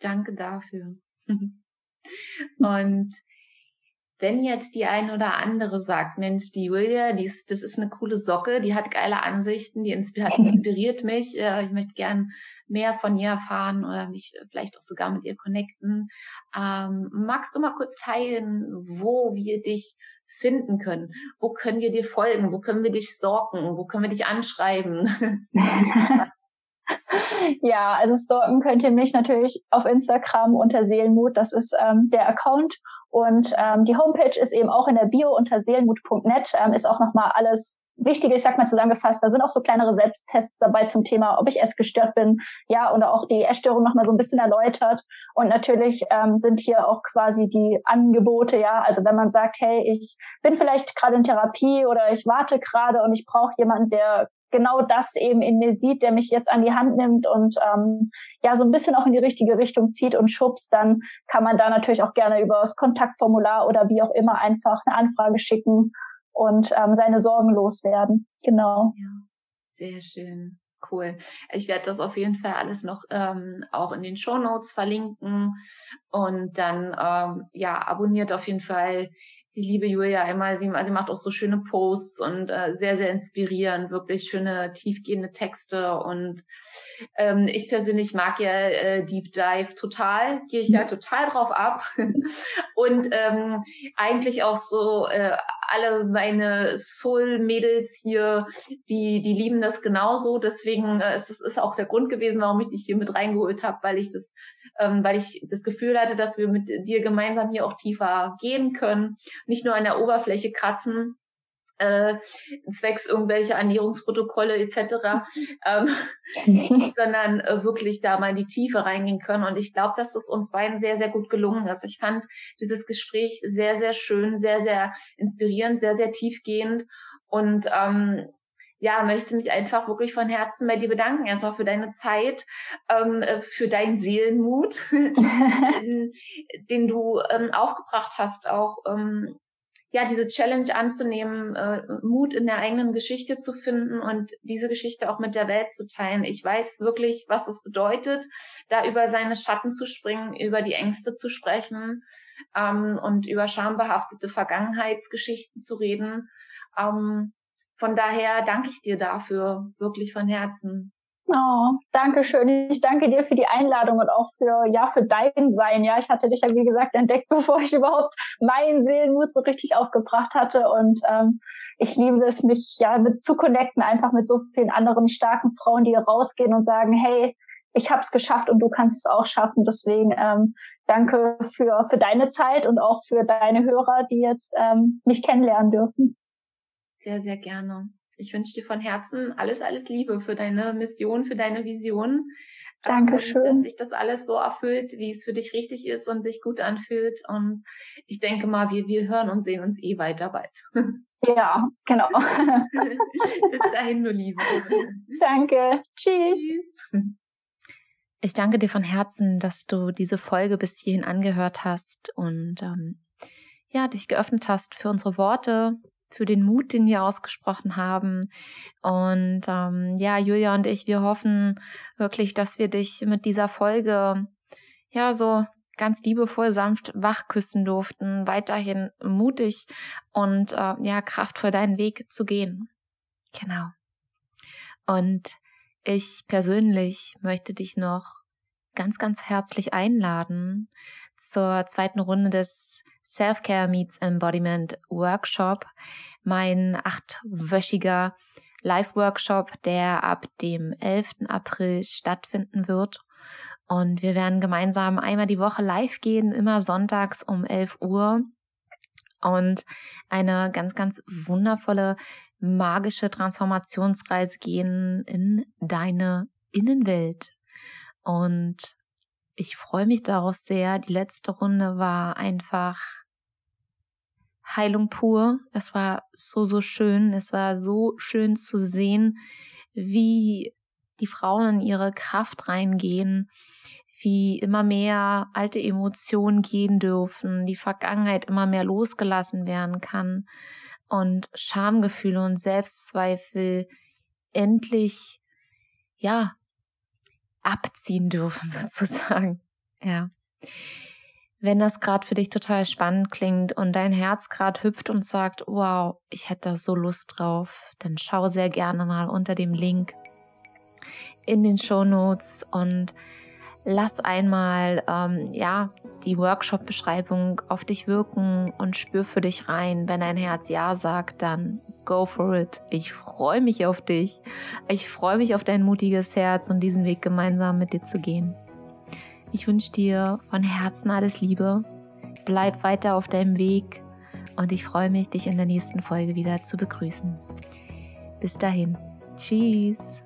S1: Danke dafür. Und wenn jetzt die eine oder andere sagt, Mensch, die Julia, die ist, das ist eine coole Socke, die hat geile Ansichten, die inspiriert mich, äh, ich möchte gern mehr von ihr erfahren oder mich vielleicht auch sogar mit ihr connecten. Ähm, magst du mal kurz teilen, wo wir dich finden können? Wo können wir dir folgen? Wo können wir dich stalken? Wo können wir dich anschreiben?
S2: Ja, also stalken könnt ihr mich natürlich auf Instagram unter Seelenmut. Das ist ähm, der Account. Und ähm, die Homepage ist eben auch in der Bio unter seelenmut.net. Ähm, ist auch nochmal alles Wichtige, ich sag mal zusammengefasst. Da sind auch so kleinere Selbsttests dabei zum Thema, ob ich essgestört bin. Ja, oder auch die Essstörung nochmal so ein bisschen erläutert. Und natürlich ähm, sind hier auch quasi die Angebote. Ja, also wenn man sagt, hey, ich bin vielleicht gerade in Therapie oder ich warte gerade und ich brauche jemanden, der genau das eben in mir sieht, der mich jetzt an die Hand nimmt und ähm, ja so ein bisschen auch in die richtige Richtung zieht und schubst, dann kann man da natürlich auch gerne über das Kontaktformular oder wie auch immer einfach eine Anfrage schicken und ähm, seine Sorgen loswerden. Genau.
S1: Ja, sehr schön. Cool. Ich werde das auf jeden Fall alles noch ähm, auch in den Show Notes verlinken und dann ähm, ja abonniert auf jeden Fall die liebe Julia immer, sie, sie macht auch so schöne Posts und äh, sehr, sehr inspirierend, wirklich schöne, tiefgehende Texte und ähm, ich persönlich mag ja äh, Deep Dive total, gehe ich ja total drauf ab und ähm, eigentlich auch so äh, alle meine Soul-Mädels hier, die, die lieben das genauso. Deswegen äh, ist es ist auch der Grund gewesen, warum ich dich hier mit reingeholt habe, weil ich das, ähm, weil ich das Gefühl hatte, dass wir mit dir gemeinsam hier auch tiefer gehen können, nicht nur an der Oberfläche kratzen, äh, zwecks irgendwelche Ernährungsprotokolle etc., ähm, sondern äh, wirklich da mal in die Tiefe reingehen können. Und ich glaube, dass es uns beiden sehr, sehr gut gelungen ist. Ich fand dieses Gespräch sehr, sehr schön, sehr, sehr inspirierend, sehr, sehr tiefgehend. Und ähm, ja, möchte mich einfach wirklich von Herzen bei dir bedanken. Erstmal für deine Zeit, ähm, äh, für deinen Seelenmut, den, den, du ähm, aufgebracht hast, auch ähm, ja, diese Challenge anzunehmen, äh, Mut in der eigenen Geschichte zu finden und diese Geschichte auch mit der Welt zu teilen. Ich weiß wirklich, was es bedeutet, da über seine Schatten zu springen, über die Ängste zu sprechen ähm, und über schambehaftete Vergangenheitsgeschichten zu reden. Ähm, von daher danke ich dir dafür wirklich von Herzen.
S2: Oh, danke schön. Ich danke dir für die Einladung und auch für, ja, für dein Sein. Ja, ich hatte dich ja, wie gesagt, entdeckt, bevor ich überhaupt meinen Seelenmut so richtig aufgebracht hatte. Und ähm, ich liebe es, mich ja mit zu connecten, einfach mit so vielen anderen starken Frauen, die rausgehen und sagen, hey, ich habe es geschafft und du kannst es auch schaffen. Deswegen ähm, danke für, für deine Zeit und auch für deine Hörer, die jetzt ähm, mich kennenlernen dürfen.
S1: Sehr, sehr gerne. Ich wünsche dir von Herzen alles, alles Liebe für deine Mission, für deine Vision.
S2: Dankeschön.
S1: Ähm, dass sich das alles so erfüllt, wie es für dich richtig ist und sich gut anfühlt. Und ich denke mal, wir, wir hören und sehen uns eh weiter bald.
S2: Ja, genau.
S1: Bis dahin, du Liebe.
S2: Danke. Tschüss. Tschüss.
S1: Ich danke dir von Herzen, dass du diese Folge bis hierhin angehört hast und ähm, ja, dich geöffnet hast für unsere Worte, für den Mut, den wir ausgesprochen haben. Und ähm, ja, Julia und ich, wir hoffen wirklich, dass wir dich mit dieser Folge ja so ganz liebevoll sanft wach küssen durften, weiterhin mutig und äh, ja kraftvoll deinen Weg zu gehen. Genau. Und ich persönlich möchte dich noch ganz, ganz herzlich einladen zur zweiten Runde des Self-Care Meets Embodiment Workshop, mein achtwöchiger Live-Workshop, der ab dem 11. April stattfinden wird. Und wir werden gemeinsam einmal die Woche live gehen, immer sonntags um 11 Uhr. Und eine ganz, ganz wundervolle, magische Transformationsreise gehen in deine Innenwelt. Und ich freue mich darauf sehr. Die letzte Runde war einfach Heilung pur. Es war so, so schön. Es war so schön zu sehen, wie die Frauen in ihre Kraft reingehen, wie immer mehr alte Emotionen gehen dürfen, die Vergangenheit immer mehr losgelassen werden kann und Schamgefühle und Selbstzweifel endlich, ja, abziehen dürfen, sozusagen. Ja. Wenn das gerade für dich total spannend klingt und dein Herz gerade hüpft und sagt, wow, ich hätte da so Lust drauf, dann schau sehr gerne mal unter dem Link in den Show Notes und lass einmal ähm, ja die Workshop-Beschreibung auf dich wirken und spür für dich rein. Wenn dein Herz ja sagt, dann go for it. Ich freue mich auf dich. Ich freue mich auf dein mutiges Herz und diesen Weg gemeinsam mit dir zu gehen. Ich wünsche dir von Herzen alles Liebe. Bleib weiter auf deinem Weg und ich freue mich, dich in der nächsten Folge wieder zu begrüßen. Bis dahin. Tschüss.